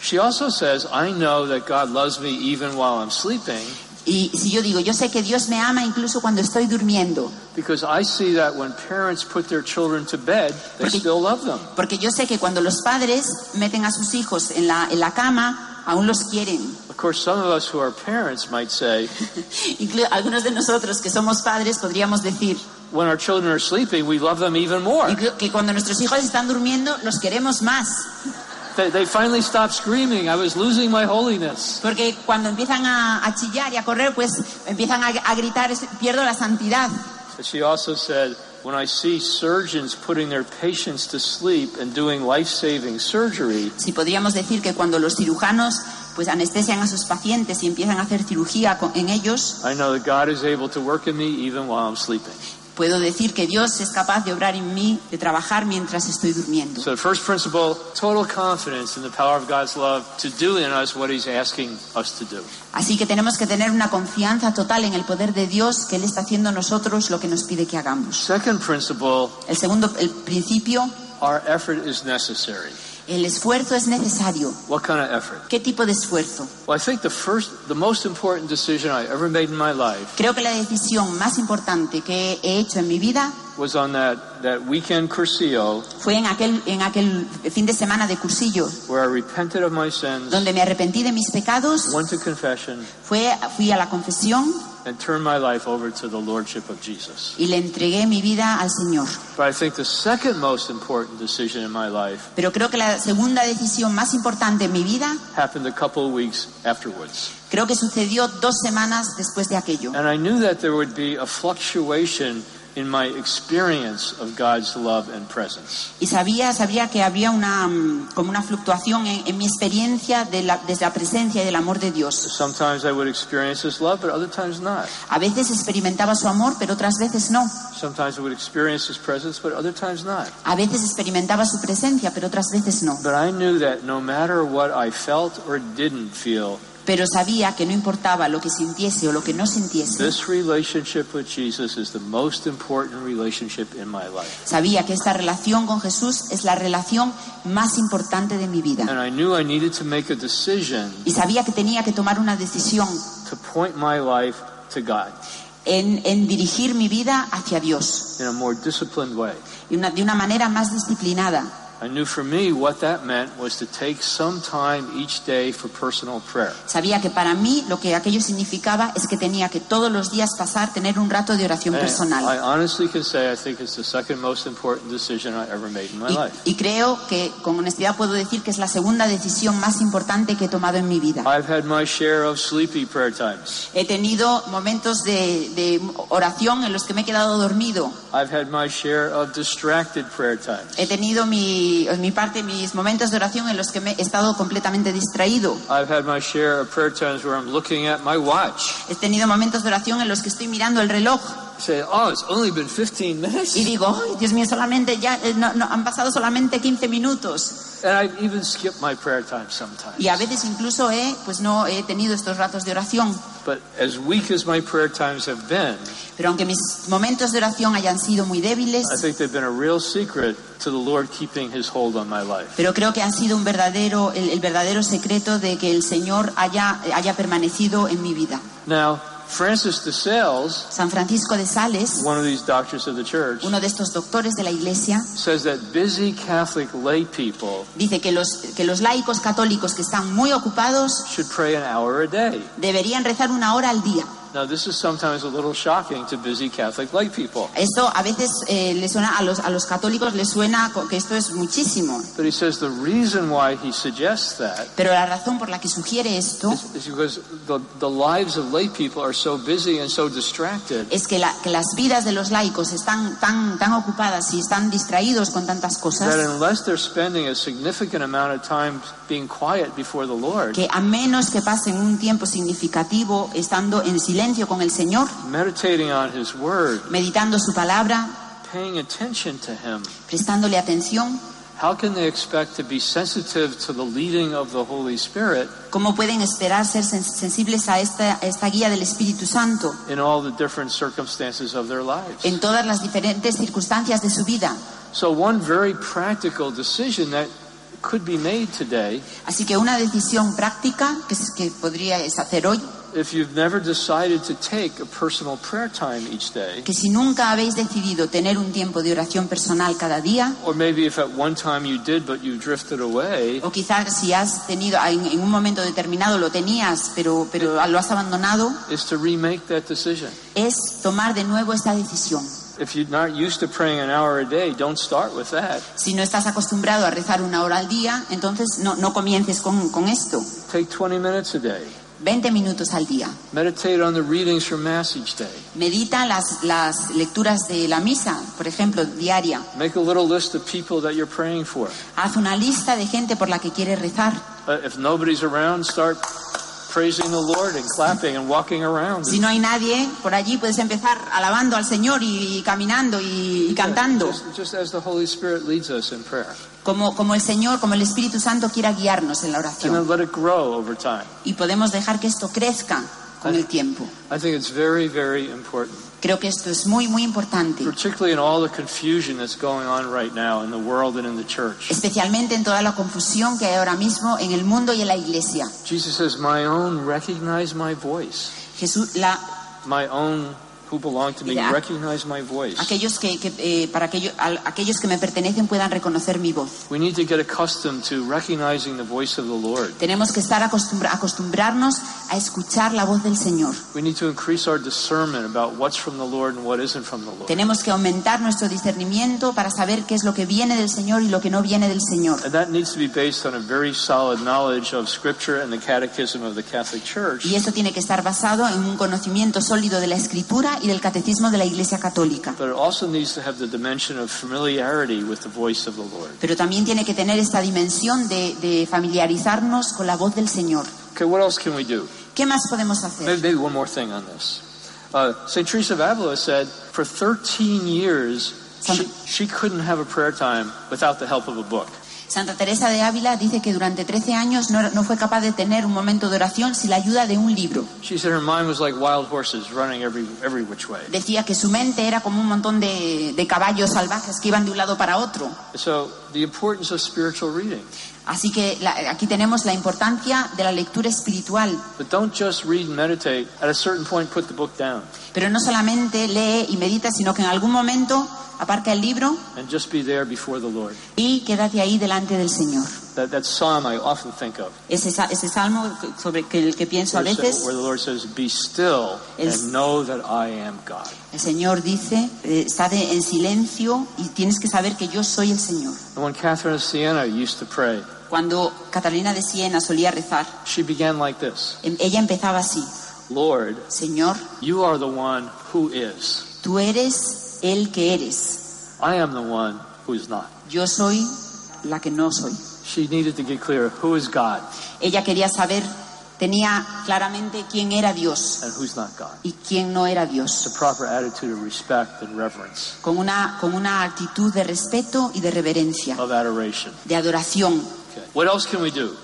She also says, I know that God loves me even while I'm sleeping Y si yo digo, yo sé que Dios me ama incluso cuando estoy durmiendo, because I see that when parents put their children to bed, they Porque- still love them. porque yo sé que cuando los padres meten a sus hijos en la, en la cama, aún los quieren. Of course, some of us who are parents might say, algunos de nosotros que somos padres podríamos decir when our children are sleeping, we love them even more. que cuando nuestros hijos están durmiendo los queremos más. They, they finally stop screaming, I was losing my holiness. Porque cuando empiezan a, a chillar y a correr, pues empiezan a, a gritar, "Es- pierdo la santidad. But she also said, when I see surgeons putting their patients to sleep and doing life saving surgery, Si podríamos decir que cuando los cirujanos pues anestesian a sus pacientes y empiezan a hacer cirugía en ellos, I know that God is able to work in me even while I'm sleeping. Puedo decir que Dios es capaz de obrar en mí, de trabajar mientras estoy durmiendo. So, the first principle total confidence in the power of God's love to do in us what He's asking us to do. Así que tenemos que tener una confianza total en el poder de Dios que Él está haciendo en nosotros lo que nos pide que hagamos. Second principle El segundo, el principio, our effort is necessary. El esfuerzo es necesario. What kind of effort? ¿Qué tipo de esfuerzo? Well, I think the first, the most important decision I ever made in my life Creo que la decisión más importante que he hecho en mi vida was on that, that weekend Cursillo fue en aquel, en aquel fin de semana de cursillo, where I repented of my sins, donde me arrepentí de mis pecados, went to confession, fue, fui a la confesión and turned my life over to the Lordship of Jesus. y le entregué mi vida al Señor. But I think the second most important decision in my life Pero creo que la segunda decisión más importante en mi vida, happened a couple of weeks afterwards. creo que sucedió dos semanas después de aquello. And I knew that there would be a fluctuation in my experience of God's love and presence. Y sabía, sabía que había una, mm, como una fluctuación en, en mi experiencia de la, desde la presencia y del amor de Dios. Sometimes I would experience His love, but other times not. A veces experimentaba su amor, pero otras veces no. Sometimes I would experience His presence, but other times not. A veces experimentaba su presencia, pero otras veces no. But I knew that no matter what I felt or didn't feel, Pero sabía que no importaba lo que sintiese o lo que no sintiese. Sabía que esta relación con Jesús es la relación más importante de mi vida. And I knew I needed to make a decision Y sabía que tenía que tomar una decisión to point my life to God en, en dirigir mi vida hacia Dios in a more disciplined way. de una, de una manera más disciplinada. I knew for me what that meant was to take some time each day for personal prayer. Sabía que para mí lo que aquello significaba es que tenía que todos los días pasar, tener un rato de oración personal. honestly can say I think it's the second most important decision I ever made in my life. Y, y creo que con honestidad puedo decir que es la segunda decisión más importante que he tomado en mi vida. I've had my share of sleepy prayer times. He tenido momentos de, de oración en los que me he quedado dormido. I've had my share of distracted prayer times. He tenido mi, en mi parte mis momentos de oración en los que me he estado completamente distraído. I've had my share of prayer times where I'm looking at my watch He tenido momentos de oración en los que estoy mirando el reloj say, oh, it's only been 15 minutes? Y digo, "Ay, Dios mío, solamente ya eh, no, no, han pasado solamente 15 minutos. And I've even skipped my prayer time sometimes. Y a veces incluso he, pues no he tenido estos ratos de oración. But as weak as my prayer times have been, Pero aunque mis momentos de oración hayan sido muy débiles, I think they've been a real secret to the Lord keeping his hold on my life. pero creo que han sido un verdadero, el, el verdadero secreto de que el Señor haya, haya permanecido en mi vida. Now, Francis de Sales, San Francisco de Sales, one of these doctors of the church, uno de estos doctores de la Iglesia, says that busy Catholic lay people dice que los, que los laicos católicos que están muy ocupados should pray an hour a day. deberían rezar una hora al día. Now, this is sometimes a little shocking to busy Catholic lay people. Esto a veces eh, le suena a los, a los católicos les suena que esto es muchísimo, But he says the reason why he suggests that pero la razón por la que sugiere esto is, is because the, the lives of lay people are so busy and so distracted es que, la- que las vidas de los laicos están tan, tan ocupadas y están distraídos con tantas that cosas unless they're spending a significant amount of time being quiet before the Lord, que a menos que pasen un tiempo significativo estando en silencio con el Señor, meditating on his word, meditando su palabra, paying attention to him, prestándole atención, how can they expect to be sensitive to the leading of the Holy Spirit ¿cómo pueden esperar ser sen- sensibles a esta, esta guía del Espíritu Santo in all the different circumstances of their lives? en todas las diferentes circunstancias de su vida? So, one very practical decision that could be made today, Así que una decisión práctica que, que podríais hacer hoy, if you've never decided to take a personal prayer time each day, que si nunca habéis decidido tener un tiempo de oración personal cada día, or maybe if at one time you did but you drifted away, o quizás si has tenido en, en un momento determinado lo tenías, pero, pero lo has abandonado, is to remake that decision. es tomar de nuevo esta decisión. If you're not used to praying an hour a day, don't start with that. Si no estás acostumbrado a rezar una hora al día, entonces no, no comiences con, con esto. Take 20 minutes a day. 20 minutos al día. Meditate on the readings from Mass each day. Medita las, las lecturas de la misa, por ejemplo, diaria. Make a little list of people that you're praying for. Haz una lista de gente por la que quieres rezar. Uh, if nobody's around, start praising the Lord and clapping and walking around. Si no hay nadie por allí, puedes empezar alabando al Señor y, y caminando y, y cantando, Just, just as the Holy Spirit leads us in prayer. como, como el Señor, como el Espíritu Santo quiera guiarnos en la And oración. then let it grow over time. Y podemos dejar que esto crezca con el tiempo. I think it's very, very important, Creo que esto es muy, muy importante, especialmente en toda la confusión que hay ahora mismo en el mundo y en la iglesia. Jesus says, My own recognize my voice. Jesús, la, My own who belong to me Mira, recognize my voice. aquellos que, que, eh, para aquello- al- aquellos que me pertenecen puedan reconocer mi voz. We need to get accustomed to recognizing the voice of the Lord. Tenemos que estar acostumbra- acostumbrarnos a escuchar la voz del Señor. We need to increase our discernment about what's from the Lord and what isn't from the Lord. Tenemos que aumentar nuestro discernimiento para saber qué es lo que viene del Señor y lo que no viene del Señor. And that needs to be based on a very solid knowledge of Scripture and the Catechism of the Catholic Church. Y esto tiene que estar basado en un conocimiento sólido de la Escritura y del catecismo de la Iglesia Católica. But it also needs to have the dimension of familiarity with the voice of the Lord. Pero también tiene que tener esta dimensión de, de familiarizarnos con la voz del Señor. Okay, what else can we do? ¿Qué más podemos hacer? Maybe, maybe one more thing on this. Uh, St. Teresa of Avila said for 13 years she, she couldn't have a prayer time without the help of a book. Santa Teresa de Ávila dice que durante 13 años no, no fue capaz de tener un momento de oración sin la ayuda de un libro. She said her mind was like wild horses running every, every which way. Decía que su mente era como un montón de, de caballos salvajes que iban de un lado para otro. So, the importance of spiritual reading. Así que la- aquí tenemos la importancia de la lectura espiritual. But don't just read and meditate. At a certain point, put the book down Pero no solamente lee y medita, sino que en algún momento aparca el libro and just be there before the Lord. y quédate ahí delante del Señor. That, that psalm I often think of, Ese, ese salmo sobre que el que pienso a veces, where the Lord says, Be still El- and know that I am God. el Señor dice, eh, está en silencio y tienes que saber que yo soy el Señor. And when Catherine of Siena used to pray, Cuando Catalina de Siena solía rezar, she began like this em- ella empezaba así, Lord, Señor, you are the one who is. tú eres el que eres, I am the one who is not. yo soy la que no soy. She needed to get clear who is God? Ella quería saber tenía claramente quién era Dios and who's not God. y quién no era Dios, a proper attitude of respect and reverence, con una, con una actitud de respeto y de reverencia, of adoration. de adoración. Okay. What else can we do?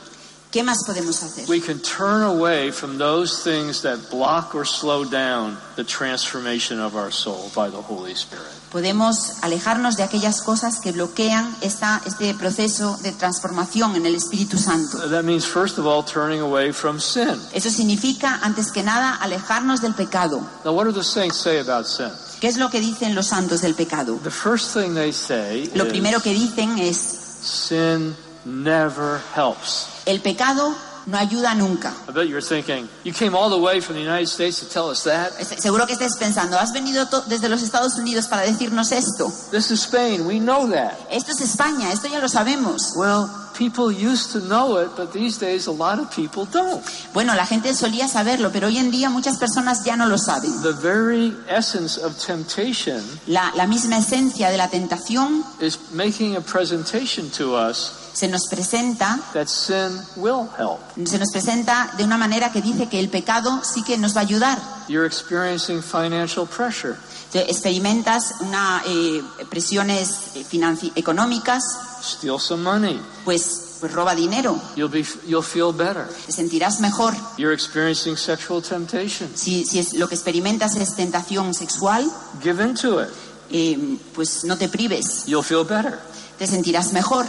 ¿Qué más podemos hacer? We can turn away from those things that block or slow down the transformation of our soul by the Holy Spirit. Podemos alejarnos de aquellas cosas que bloquean esta, este proceso de transformación en el Espíritu Santo. That means, first of all, turning away from sin. Eso significa, antes que nada, alejarnos del pecado. Now, what do the saints say about sin? ¿Qué es lo que dicen los santos del pecado? The first thing they say Lo primero is que dicen es, sin never helps. el pecado no ayuda nunca. I bet you're thinking, you came all the way from the United States to tell us that? Seguro que estés pensando, has venido desde los Estados Unidos para decirnos esto. This is Spain, we know that. Esto es España, esto ya lo sabemos. Well, people used to know it, but these days a lot of people don't. Bueno, la gente solía saberlo, pero hoy en día muchas personas ya no lo saben. The very essence of temptation La, la misma esencia de la tentación is making a presentation to us se nos presenta that sin will help. se nos presenta de una manera que dice que el pecado sí que nos va a ayudar. You're experiencing financial pressure. Te- experimentas una eh, presiones eh, económicas, Steal some money. pues, pues roba dinero, You'll be you'll feel better. te sentirás mejor. You're experiencing sexual temptation. Si, si es, lo que experimentas es tentación sexual, Give into it. eh, pues no te prives, You'll feel better. te sentirás mejor.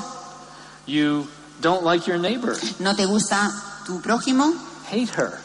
You don't like your neighbor. ¿No te gusta tu prójimo? Hate her.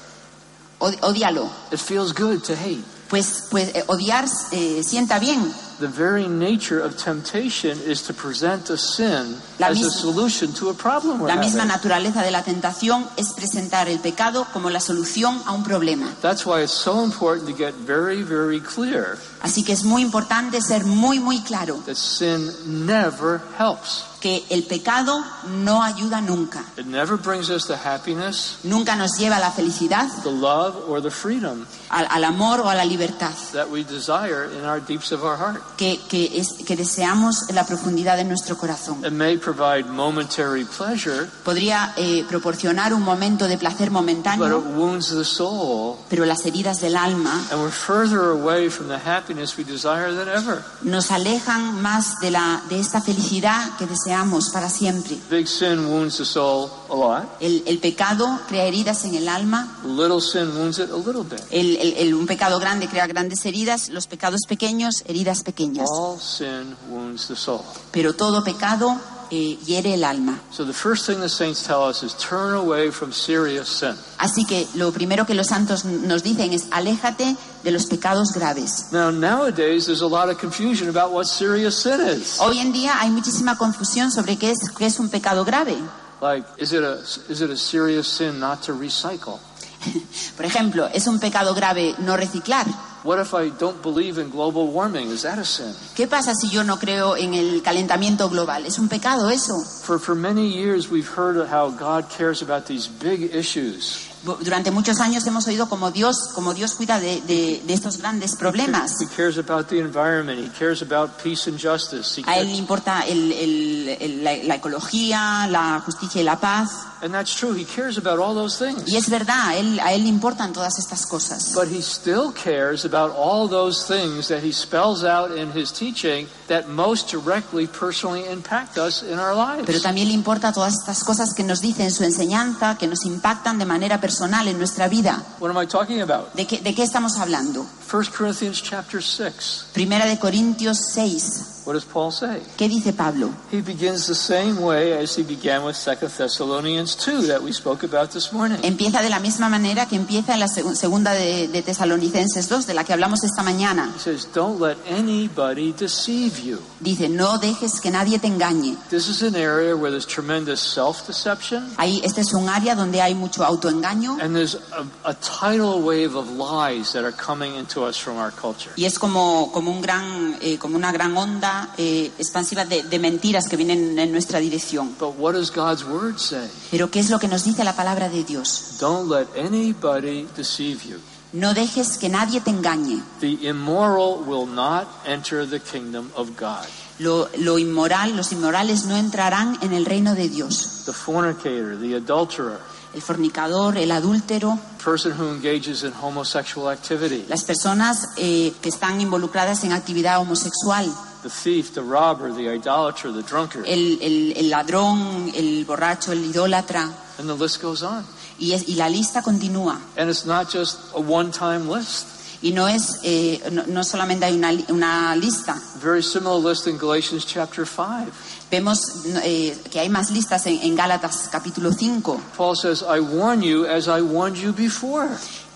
Od- Odíalo. It feels good to hate. Pues, pues eh, odiar eh, sienta bien. The very nature of temptation is to present a sin La as a solution to a problem La misma having. naturaleza de la tentación es presentar el pecado como la solución a un problema. That's why it's so important to get very, very clear Así que es muy importante ser muy, muy claro that sin never helps. que el pecado no ayuda nunca. It never brings us the happiness, Nunca nos lleva a la felicidad, the love, or the freedom al, al amor o a la libertad that we desire in our deeps of our heart. Que, que, es, que deseamos en la profundidad de nuestro corazón. It may provide momentary pleasure, Podría eh, proporcionar un momento de placer momentáneo, wounds the soul, pero las heridas del alma and we're further away from the happiness we desire than ever. nos alejan más de, la, de esta felicidad que deseamos para siempre. Big sin wounds the soul a lot. El, el pecado crea heridas en el alma, Little sin wounds it a little bit. el, el- el- un pecado grande crea grandes heridas, los pecados pequeños, heridas pequeñas. All sin wounds the soul. Pero todo pecado eh, hiere el alma. So the first thing the saints tell us is turn away from serious sin. Así que lo primero que los santos nos dicen es aléjate de los pecados graves. Now nowadays there's a lot of confusion about what serious sin is. Hoy en día hay muchísima confusión sobre qué es, qué es un pecado grave. Like is it a is it a serious sin not to recycle? Por ejemplo, ¿es un pecado grave no reciclar? What if I don't believe in global warming? Is that a sin? ¿Qué pasa si yo no creo en el calentamiento global? ¿Es un pecado eso? For for many years we've heard how God cares about these big issues. Durante muchos años hemos oído como Dios, como Dios cuida de, de- de estos grandes problemas. He cares about the environment. He cares about peace and justice. He A él le importa el- el- el- la, la ecología, la justicia y la paz. and that's true. He cares about all those things. Y es verdad, a él, a él le importan todas estas cosas. But he still cares about all those things that he spells out in his teaching that most directly, personally impact us in our Pero lives. también le importa todas estas cosas que nos dice en su enseñanza, que nos impactan de manera personal en nuestra vida. What am I talking about? ¿De qué, de qué estamos hablando? 1 Corinthians chapter 6. Primera de Corintios 6. What does Paul say? ¿Qué dice Pablo? He begins the same way as he began with 2 Thessalonians 2 that we spoke about this morning. Empieza de la misma manera que empieza en la seg- segunda de, de Tesalonicenses 2, de la que hablamos esta mañana. He says, Don't let anybody deceive you. Dice, no dejes que nadie te engañe. This is an area where there's tremendous self deception Ahí, este es un área donde hay mucho autoengaño and there's a, a tidal wave of lies that are coming into us from our culture. y es como, como, un gran, eh, como una gran onda eh, expansiva de, de mentiras que vienen en nuestra dirección. But what does God's word say? Pero ¿qué es lo que nos dice la palabra de Dios? Don't let anybody deceive you. No dejes que nadie te engañe. The immoral will not enter the kingdom of God. Lo, lo inmoral, los inmorales no entrarán en el reino de Dios. The fornicator, the adulterer, El fornicador, el adúltero, person who engages in homosexual activity, las personas eh, que están involucradas en actividad homosexual, the thief, the robber, the idolater, the drunkard, el, el- el ladrón, el borracho, el idólatra, and the list goes on. y, es- y la lista continúa. And it's not just a one-time list. Y no es, eh, no, no solamente hay una, una lista, Very similar list in Galatians chapter 5. vemos eh, que hay más listas en, en Gálatas capítulo 5. Paul says, I warn you as I warned you before,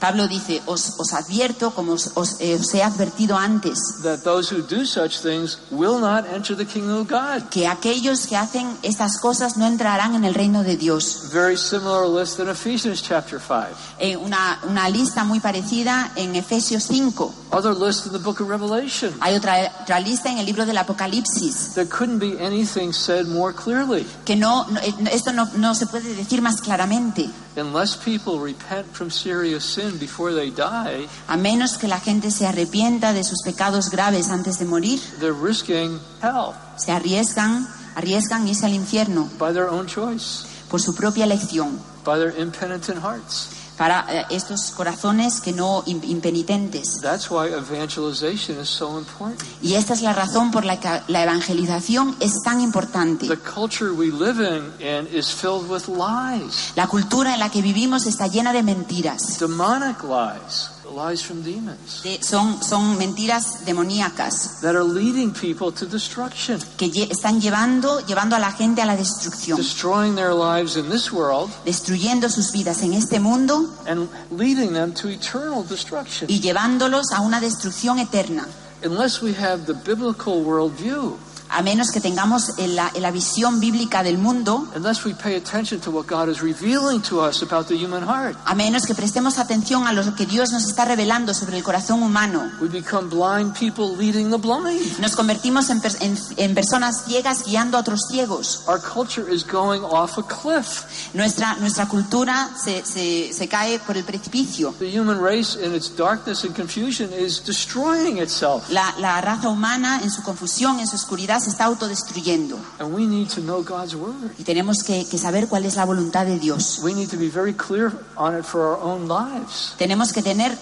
Pablo dice, os, os advierto como os, os, eh, os he advertido antes, that those who do such things will not enter the kingdom of God. que aquellos que hacen estas cosas no entrarán en el reino de Dios. Very similar list in Ephesians chapter 5. Eh, una, una lista muy parecida en Efesios 5. Other lists in the book of Revelation. Hay otra, otra lista en el libro del Apocalipsis, There couldn't be anything said more clearly. que no, no- eh, esto no, no se puede decir más claramente. Unless people repent from serious sin before they die, A menos que la gente se arrepienta de sus pecados graves antes de morir, they're risking hell se arriesgan, arriesgan irse al infierno by their own choice, por su propia elección, by their impenitent hearts. Para eh, estos corazones que no im- impenitentes. That's why evangelization is so important. Y esta es la razón por la que la evangelización es tan importante. The culture we live in, in is filled with lies, La cultura en la que vivimos está llena de mentiras. demonic lies, lies from demons De- son, son mentiras demoníacas that are leading people to destruction, que lle- están llevando, llevando a la gente a la destrucción, destroying their lives in this world destruyendo sus vidas en este mundo and leading them to eternal destruction. y llevándolos a una destrucción eterna. Unless we have the biblical worldview, A menos que tengamos en la, visión bíblica del mundo, a menos que prestemos atención a lo que Dios nos está revelando sobre el corazón humano, we become blind people leading the blind. nos convertimos en, en- en personas ciegas guiando a otros ciegos. Our culture is going off a cliff. Nuestra, nuestra cultura se, se- se cae por el precipicio. The human race, in its darkness and confusion, is destroying itself. La, la raza humana, en su confusión, en su oscuridad, se está autodestruyendo. And we need to know God's word. Y tenemos que, que saber cuál es la voluntad de Dios. We need to be very clear on it for our own lives. Tenemos que tener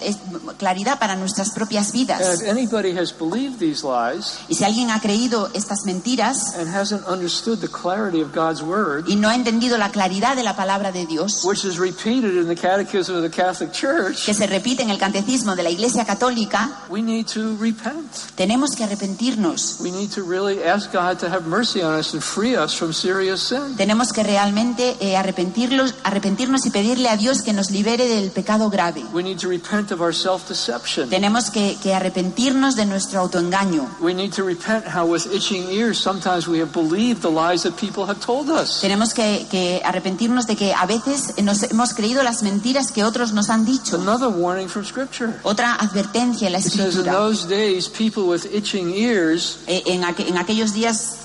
claridad para nuestras propias vidas. anybody has believed these lies Y si alguien ha creído estas mentiras and hasn't understood the clarity of God's word, y no ha entendido la claridad de la palabra de Dios, which is repeated in the Catechism of the Catholic Church, que se repite en el catecismo de la Iglesia Católica, we need to repent. tenemos que arrepentirnos. We need to really ask God to have mercy on us and free us from serious sin. Tenemos que realmente eh, arrepentirlos, arrepentirnos y pedirle a Dios que nos libere del pecado grave. We need to repent of our self-deception. Tenemos que, que arrepentirnos de nuestro autoengaño. We need to repent how with itching ears sometimes we have believed the lies that people have told us. Tenemos que, que arrepentirnos de que a veces nos hemos creído las mentiras que otros nos han dicho. another warning from Scripture. Otra advertencia en la It says in escritura. those days people with itching ears, Eh, en, aqu- en aquellos días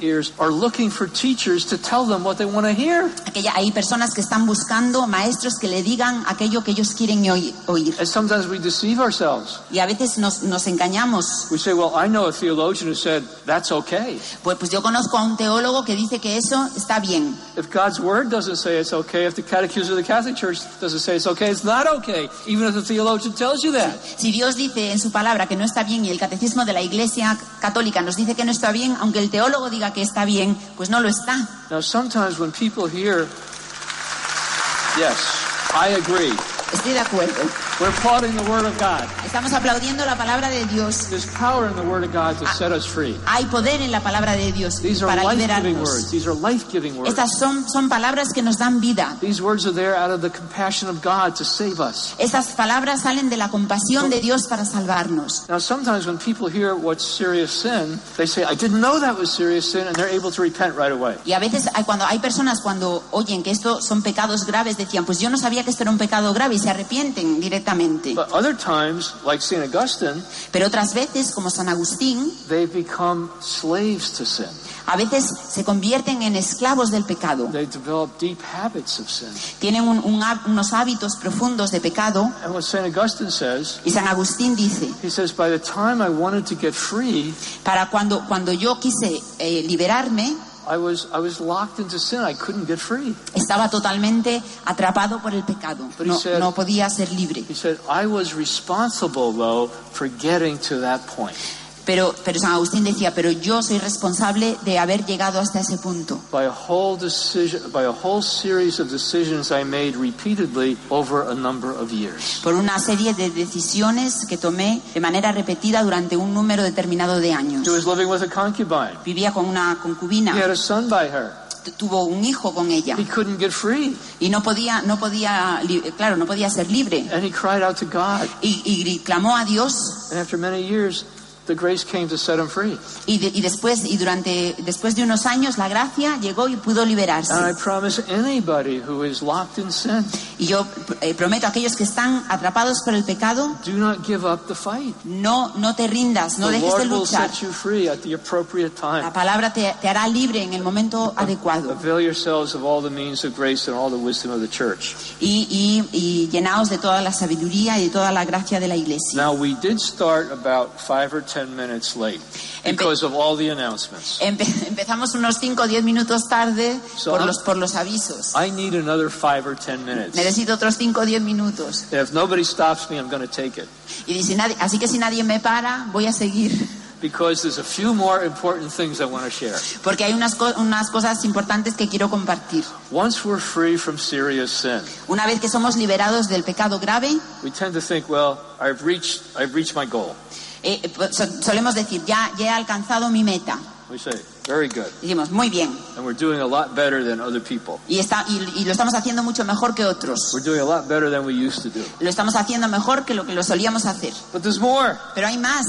ears are looking for teachers to tell them what they want to hear. aquella, hay personas que están buscando maestros que le digan aquello que ellos quieren oí- oír. And sometimes we deceive ourselves. Y a veces nos, nos engañamos. We say, well, I know a theologian who said that's okay. Pues, pues yo conozco a un teólogo que dice que eso está bien. If God's word doesn't say it's okay, if the catechism of the Catholic Church doesn't say it's okay, it's not okay, even if the theologian tells you that. Si Dios dice en su palabra que no está bien y el catecismo de la Iglesia Católica nos dice que no está bien, aunque el teólogo diga que está bien, pues no lo está. Now, sometimes when people hear, yes, I agree, Estoy de acuerdo. We're applauding the word of God. Estamos aplaudiendo la palabra de Dios. There's power in the word of God to set us free. Hay poder en la palabra de Dios These are para life-giving liberarnos. words. These are life-giving words. Estas son, son palabras que nos dan vida. These words are there out of the compassion of God to save us. Estas palabras salen de la compasión de Dios para salvarnos. Now, sometimes when people hear what's serious sin, they say, I didn't know that was serious sin, and they're able to repent right away. Y a veces hay, cuando hay personas cuando oyen que esto son pecados graves, decían, pues yo no sabía que esto era un pecado grave y se arrepienten direct- perfectamente. But other times, like St. Augustine, Pero otras veces, como San Agustín, they become slaves to sin. a veces se convierten en esclavos del pecado. They develop deep habits of sin. Tienen un- un há- unos hábitos profundos de pecado. And what St. Augustine says, Y San Agustín dice, he says, by the time I wanted to get free, para cuando, cuando yo quise eh, liberarme, I was, I was locked into sin. I couldn't get free. estaba totalmente atrapado por el pecado. No, said- no podía ser libre. He said, I was responsible, though, for getting to that point. Pero, pero San Agustín decía, pero yo soy responsable de haber llegado hasta ese punto. By a whole decision, by a whole series of decisions I made repeatedly over a number of years. Por una serie de decisiones que tomé de manera repetida durante un número determinado de años. He was living with a concubine. Vivía con una He concubina, had a son by her. tu- tuvo un hijo con ella He couldn't get free. y no podía, no podía, claro, no podía ser libre. And he cried out to God. Y, y clamó a Dios And after many years, the grace came to set him free. y, de- y después y durante después de unos años la gracia llegó y pudo And I liberarse. promise anybody who is locked in sin, Y yo eh, prometo a aquellos que están atrapados por el pecado, do not give up the fight. no no te rindas, no the dejes de Lord will luchar. set you free at the appropriate La time. palabra te, te hará libre en el momento adecuado. Avail yourselves of all the means of grace and all the wisdom of the church. y, y, y llenaos de toda la sabiduría y de toda la gracia de la iglesia. Now, we did start about five or ten minutes late because of all the announcements. Empe- empezamos unos 5 o 10 minutos tarde So, por I'm- los, por los avisos. I need another five or ten minutes. Necesito otros 5 o 10 minutos. If nobody stops me, I'm going to take it. Y dice, nadie, así que si nadie me para, voy a seguir. Because there's a few more important things I want to share. Porque hay unas, co- unas cosas importantes que quiero compartir. Once we're free from serious sin, Una vez que somos liberados del pecado grave, we tend to think, well, I've reached, I've reached my goal. Eh, eh, so- solemos decir, ya, ya he alcanzado mi meta. We say, very good. Decimos, muy bien. And we're doing a lot better than other people. Y, está, y, y lo estamos haciendo mucho mejor que otros. We're doing a lot better than we used to do. Lo estamos haciendo mejor que lo que lo solíamos hacer. But there's more. Pero hay más.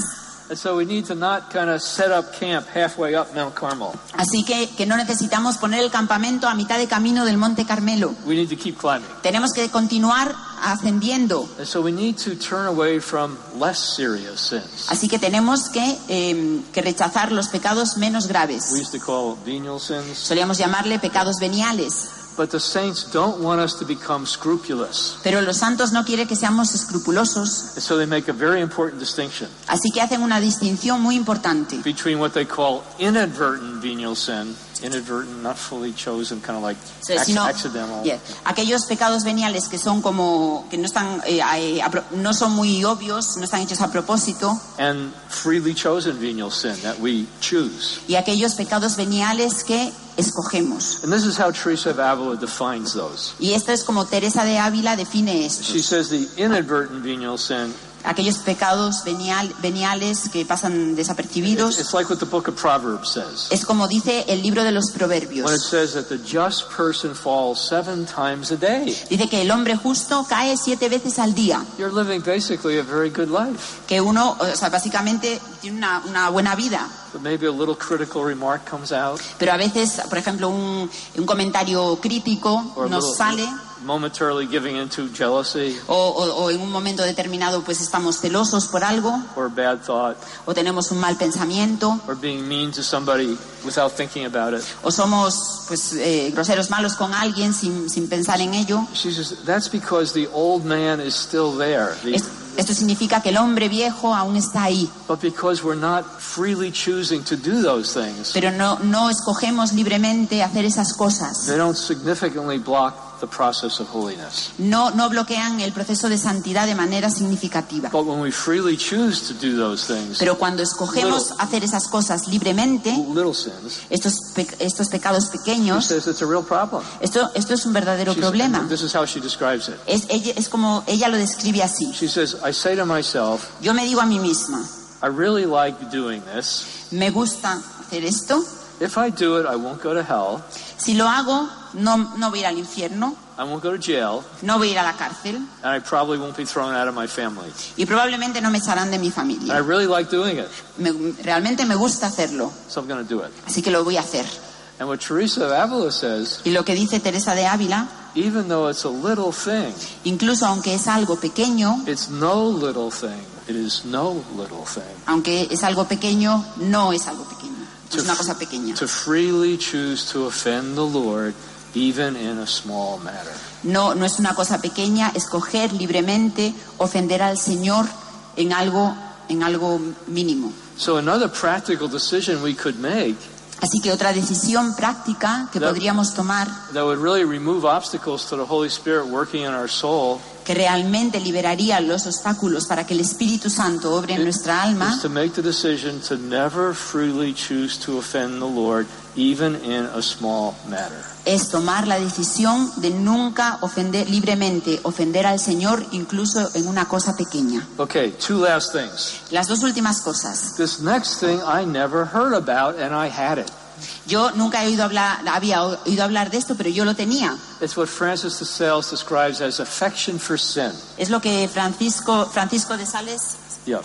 And so we need to not kind of set up camp halfway up Mount Carmel. Así que, que no necesitamos poner el campamento a mitad de camino del Monte Carmelo. We need to keep climbing. Tenemos que continuar ascendiendo. And so we need to turn away from less serious sins. Así que tenemos que, eh, que rechazar los pecados menos We graves. used to call venial sins. Solíamos llamarle pecados veniales. But the saints don't want us to become scrupulous. Pero los santos no quieren que seamos escrupulosos. And so they make a very important distinction Así que hacen una distinción muy importante between what they call inadvertent venial sin, inadvertent, not fully chosen, kind of like ac- sino- accidental. yeah, aquellos pecados veniales que son como que no están eh, eh, a no son muy obvios, no están hechos a propósito, And freely chosen venial sin that we choose. y aquellos pecados veniales que escogemos. And this is how Teresa of Avila defines those. Y esto es como Teresa de Ávila define esto. She says the inadvertent venial sin, Aquellos pecados venial- veniales que pasan it's, desapercibidos. it's like what the book of Proverbs says. Es como dice el libro de los When it proverbios. says that the just person falls seven times a day. Dice que el hombre justo cae siete veces al día. You're living basically a very good life. Que uno, o sea, básicamente tiene una, una buena vida. But maybe a little critical remark comes out, Pero a veces, por ejemplo, un, un comentario crítico or nos sale momentarily giving into jealousy o, o- o en un momento determinado pues estamos celosos por algo or a bad thought o tenemos un mal pensamiento or being mean to somebody without thinking about it. o somos pues eh, groseros malos con alguien sin, sin pensar en ello. She says that's because the old man is still there. The- Es- Esto significa que el hombre viejo aún está ahí, but because we're not freely choosing to do those things, pero no, no escogemos libremente hacer esas cosas. they don't significantly block the process of holiness. No, no bloquean el proceso de santidad de manera significativa. But when we freely choose to do those things, Pero cuando escogemos hacer esas cosas libremente, little sins, estos, pe- estos pecados she pequeños, says it's a real problem. esto, esto es un verdadero She problema. this is how she describes it. Es, ella, es como ella lo describe así. She says, I say to myself, Yo me digo a mí misma, I really like doing this. me gusta hacer esto. If I do it, I won't go to hell. Si lo hago, no, no voy a ir al infierno, I won't go to jail, no voy a ir a la cárcel and I probably won't be thrown out of my family. y probablemente no me echarán de mi And I familia. really like doing it, Me- realmente me gusta hacerlo, so I'm going to do it. así que lo voy a hacer. And what Teresa of Avila says Y lo que dice Teresa de Ávila even though it's a little thing, incluso aunque es algo pequeño, it's no little thing. It is no little thing. aunque es algo pequeño, no es algo pequeño. To, Es una cosa pequeña. to freely choose to offend the Lord, even in a small matter. No, no es una cosa pequeña escoger libremente ofender al Señor en algo, en algo mínimo. So another practical decision we could make Así que otra decisión práctica que No. podríamos tomar, that would really remove obstacles to the Holy Spirit working in our soul que realmente liberaría los obstáculos para que el Espíritu Santo obre en nuestra alma, is to make the decision to never freely choose to offend the Lord, even in a small matter. es tomar la decisión de nunca ofender libremente, ofender al Señor incluso en una cosa pequeña. Okay, two last things. Las dos últimas cosas. This next thing I never heard about, and I had it. Yo nunca he oído hablar, había oído hablar de esto, pero yo lo tenía. It's what Francis de Sales describes as affection for sin. Es lo que Francisco, Francisco de Sales. Yeah,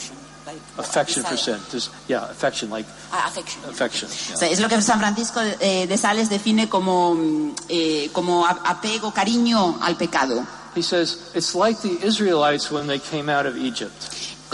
like, affection for sin. Just yeah, affection like Ah, affection. affection. O yeah. sea, es lo que San Francisco eh, de Sales define como, mm, eh, como apego, cariño al pecado. He says it's like the Israelites when they came out of Egypt.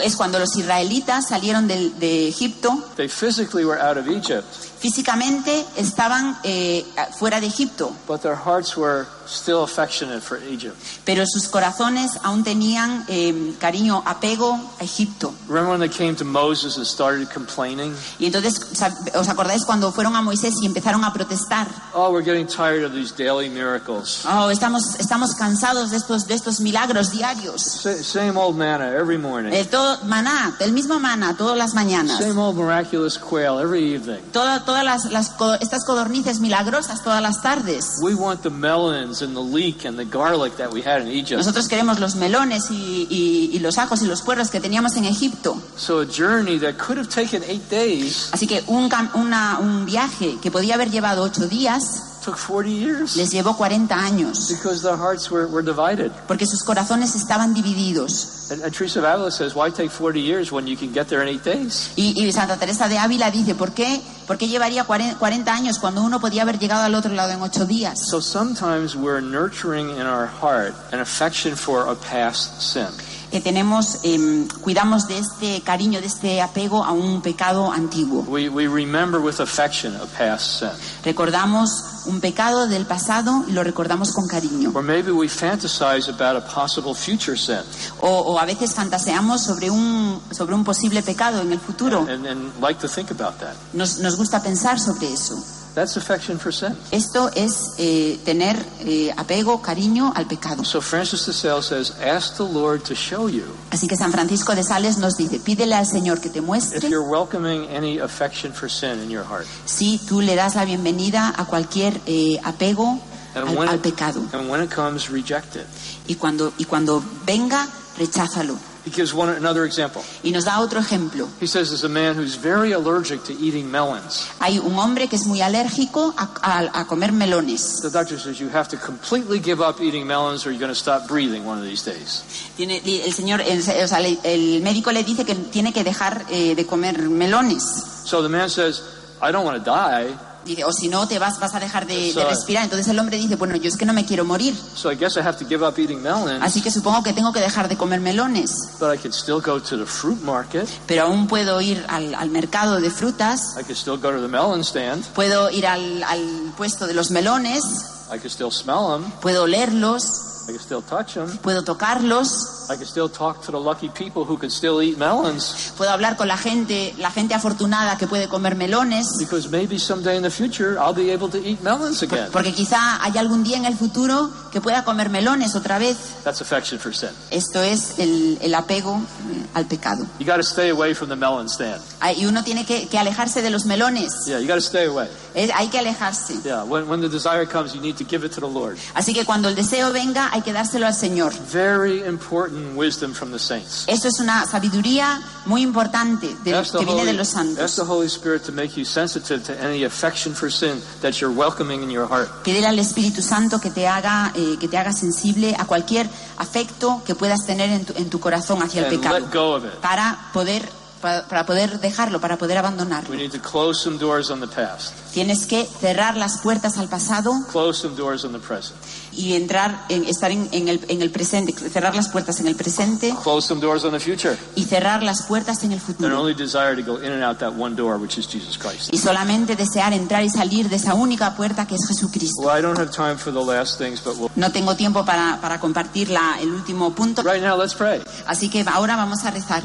Es cuando los israelitas salieron del- de Egipto, They physically were out of Egypt, físicamente estaban eh, fuera de Egipto, but their hearts were still affectionate for Egypt. pero sus corazones aún tenían eh, cariño, apego a Egipto. Remember when they came to Moses and started complaining? Y entonces, ¿sab- ¿os acordáis cuando fueron a Moisés y empezaron a protestar? Oh, we're getting tired of these daily miracles. Oh, estamos, estamos cansados de estos, de estos milagros diarios. Sa- Same old manna every morning. El todo, maná, el mismo maná, todas las mañanas. Same old miraculous quail every evening. Toda- todas las, las estas codornices milagrosas todas las tardes. We want the melons and the leek and the garlic that we had in Egypt. Nosotros queremos los melones y, y- y los ajos y los puerros que teníamos en Egipto. So a journey that could have taken eight days Así que un, una- un viaje que podía haber llevado ocho días took 40 years les llevó 40 años, because their hearts were, were divided. porque sus corazones estaban divididos. And, and Teresa of Avila says, why take 40 years when you can get there in eight days? Y, y Santa Teresa de Ávila dice, ¿por qué, ¿por qué llevaría 40 40 años cuando uno podía haber llegado al otro lado en ocho días? So sometimes we're nurturing in our heart an affection for a past sin. Que tenemos, em, cuidamos de este cariño, de este apego a un pecado antiguo. We, we remember with affection a past sin. Recordamos un pecado del pasado y lo recordamos con cariño. Or maybe we fantasize about a possible future sin O, o a veces fantaseamos sobre un, sobre un posible pecado en el futuro. and, and like to think about that. Nos, nos gusta pensar sobre eso. That's affection for sin. Esto es eh, tener eh, apego, cariño al pecado. So Francis de Sales says, ask the Lord to show you Así que San Francisco de Sales nos dice, pídele al Señor que te if muestre you're welcoming any affection for sin in your heart. si tú le das la bienvenida a cualquier eh, apego And al, when, al it, pecado. and when it comes, reject it. Y cuando, y cuando venga, recházalo. He gives one another example. Y nos da otro ejemplo. He says there's a man who's very allergic to eating melons. Hay un hombre que es muy alérgico a, a- a comer melones. The doctor says you have to completely give up eating melons or you're going to stop breathing one of these days. Tiene, el señor, el, o sea, le- el médico le dice que tiene que dejar eh, de comer melones. So the man says, I don't want to die, Dice, o si no te vas, vas a dejar de, de respirar. Entonces el hombre dice, bueno, yo es que no me quiero morir. so I guess I have to give up eating melons, Así que supongo que tengo que dejar de comer melones. but I still go to the fruit market. Pero aún puedo ir al, al mercado de frutas, I still go to the melon stand. puedo ir al, al puesto de los melones, I still smell them. puedo olerlos, I could still touch them. puedo tocarlos, I could still talk to the lucky people who could still eat melons puedo hablar con la gente, la gente afortunada que puede comer melones. because maybe someday in the future I'll be able to eat melons again. Porque quizá haya algún día en el futuro que pueda comer melones otra vez. That's affection for sin. Esto es el, el apego eh, al pecado. You got to stay away from the melon stand. Y uno tiene que, que alejarse de los melones. Yeah, you got to stay away. Es- hay que alejarse. Yeah, when, when the desire comes, you need to give it to the Lord. Así que cuando el deseo venga, hay que dárselo al Señor. Very important wisdom from the saints. Esto es una sabiduría muy importante de- Ask que viene de los ask santos. the Holy Spirit to make you sensitive to any affection for sin that you're welcoming in your heart. Pídele al Espíritu Santo que te haga, eh, que te haga sensible a cualquier afecto que puedas tener en tu, en tu corazón hacia el pecado. let go of it. Para poder para, para poder dejarlo, para poder abandonarlo. We need to close some doors on the past, Tienes que cerrar las puertas al pasado close some doors on the present, y entrar en estar en, en el, en el presente, cerrar las puertas en el presente close some doors on the future, y cerrar las puertas en el and futuro. only desire to go in and out that one door, which is Jesus Christ. Y solamente desear entrar y salir de esa única puerta que es Jesucristo. Well, I don't have time for the last things, but we'll. No tengo tiempo para, para compartir la- el último punto, Right now, let's pray. así que ahora vamos a rezar.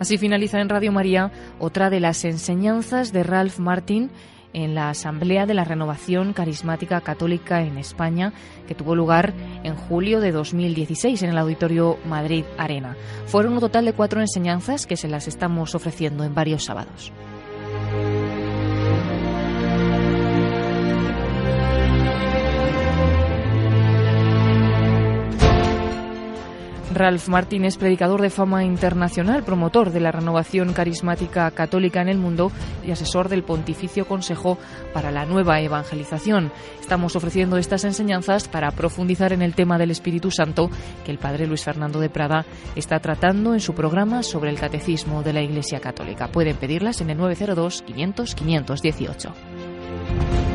Así finaliza en Radio María otra de las enseñanzas de Ralph Martin en la Asamblea de la Renovación Carismática Católica en España, que tuvo lugar en julio de 2016 en el Auditorio Madrid Arena. Fueron un total de cuatro enseñanzas que se las estamos ofreciendo en varios sábados. Ralph Martin es predicador de fama internacional, promotor de la renovación carismática católica en el mundo y asesor del Pontificio Consejo para la Nueva Evangelización. Estamos ofreciendo estas enseñanzas para profundizar en el tema del Espíritu Santo que el padre Luis Fernando de Prada está tratando en su programa sobre el Catecismo de la Iglesia Católica. Pueden pedirlas en el 902 500 518.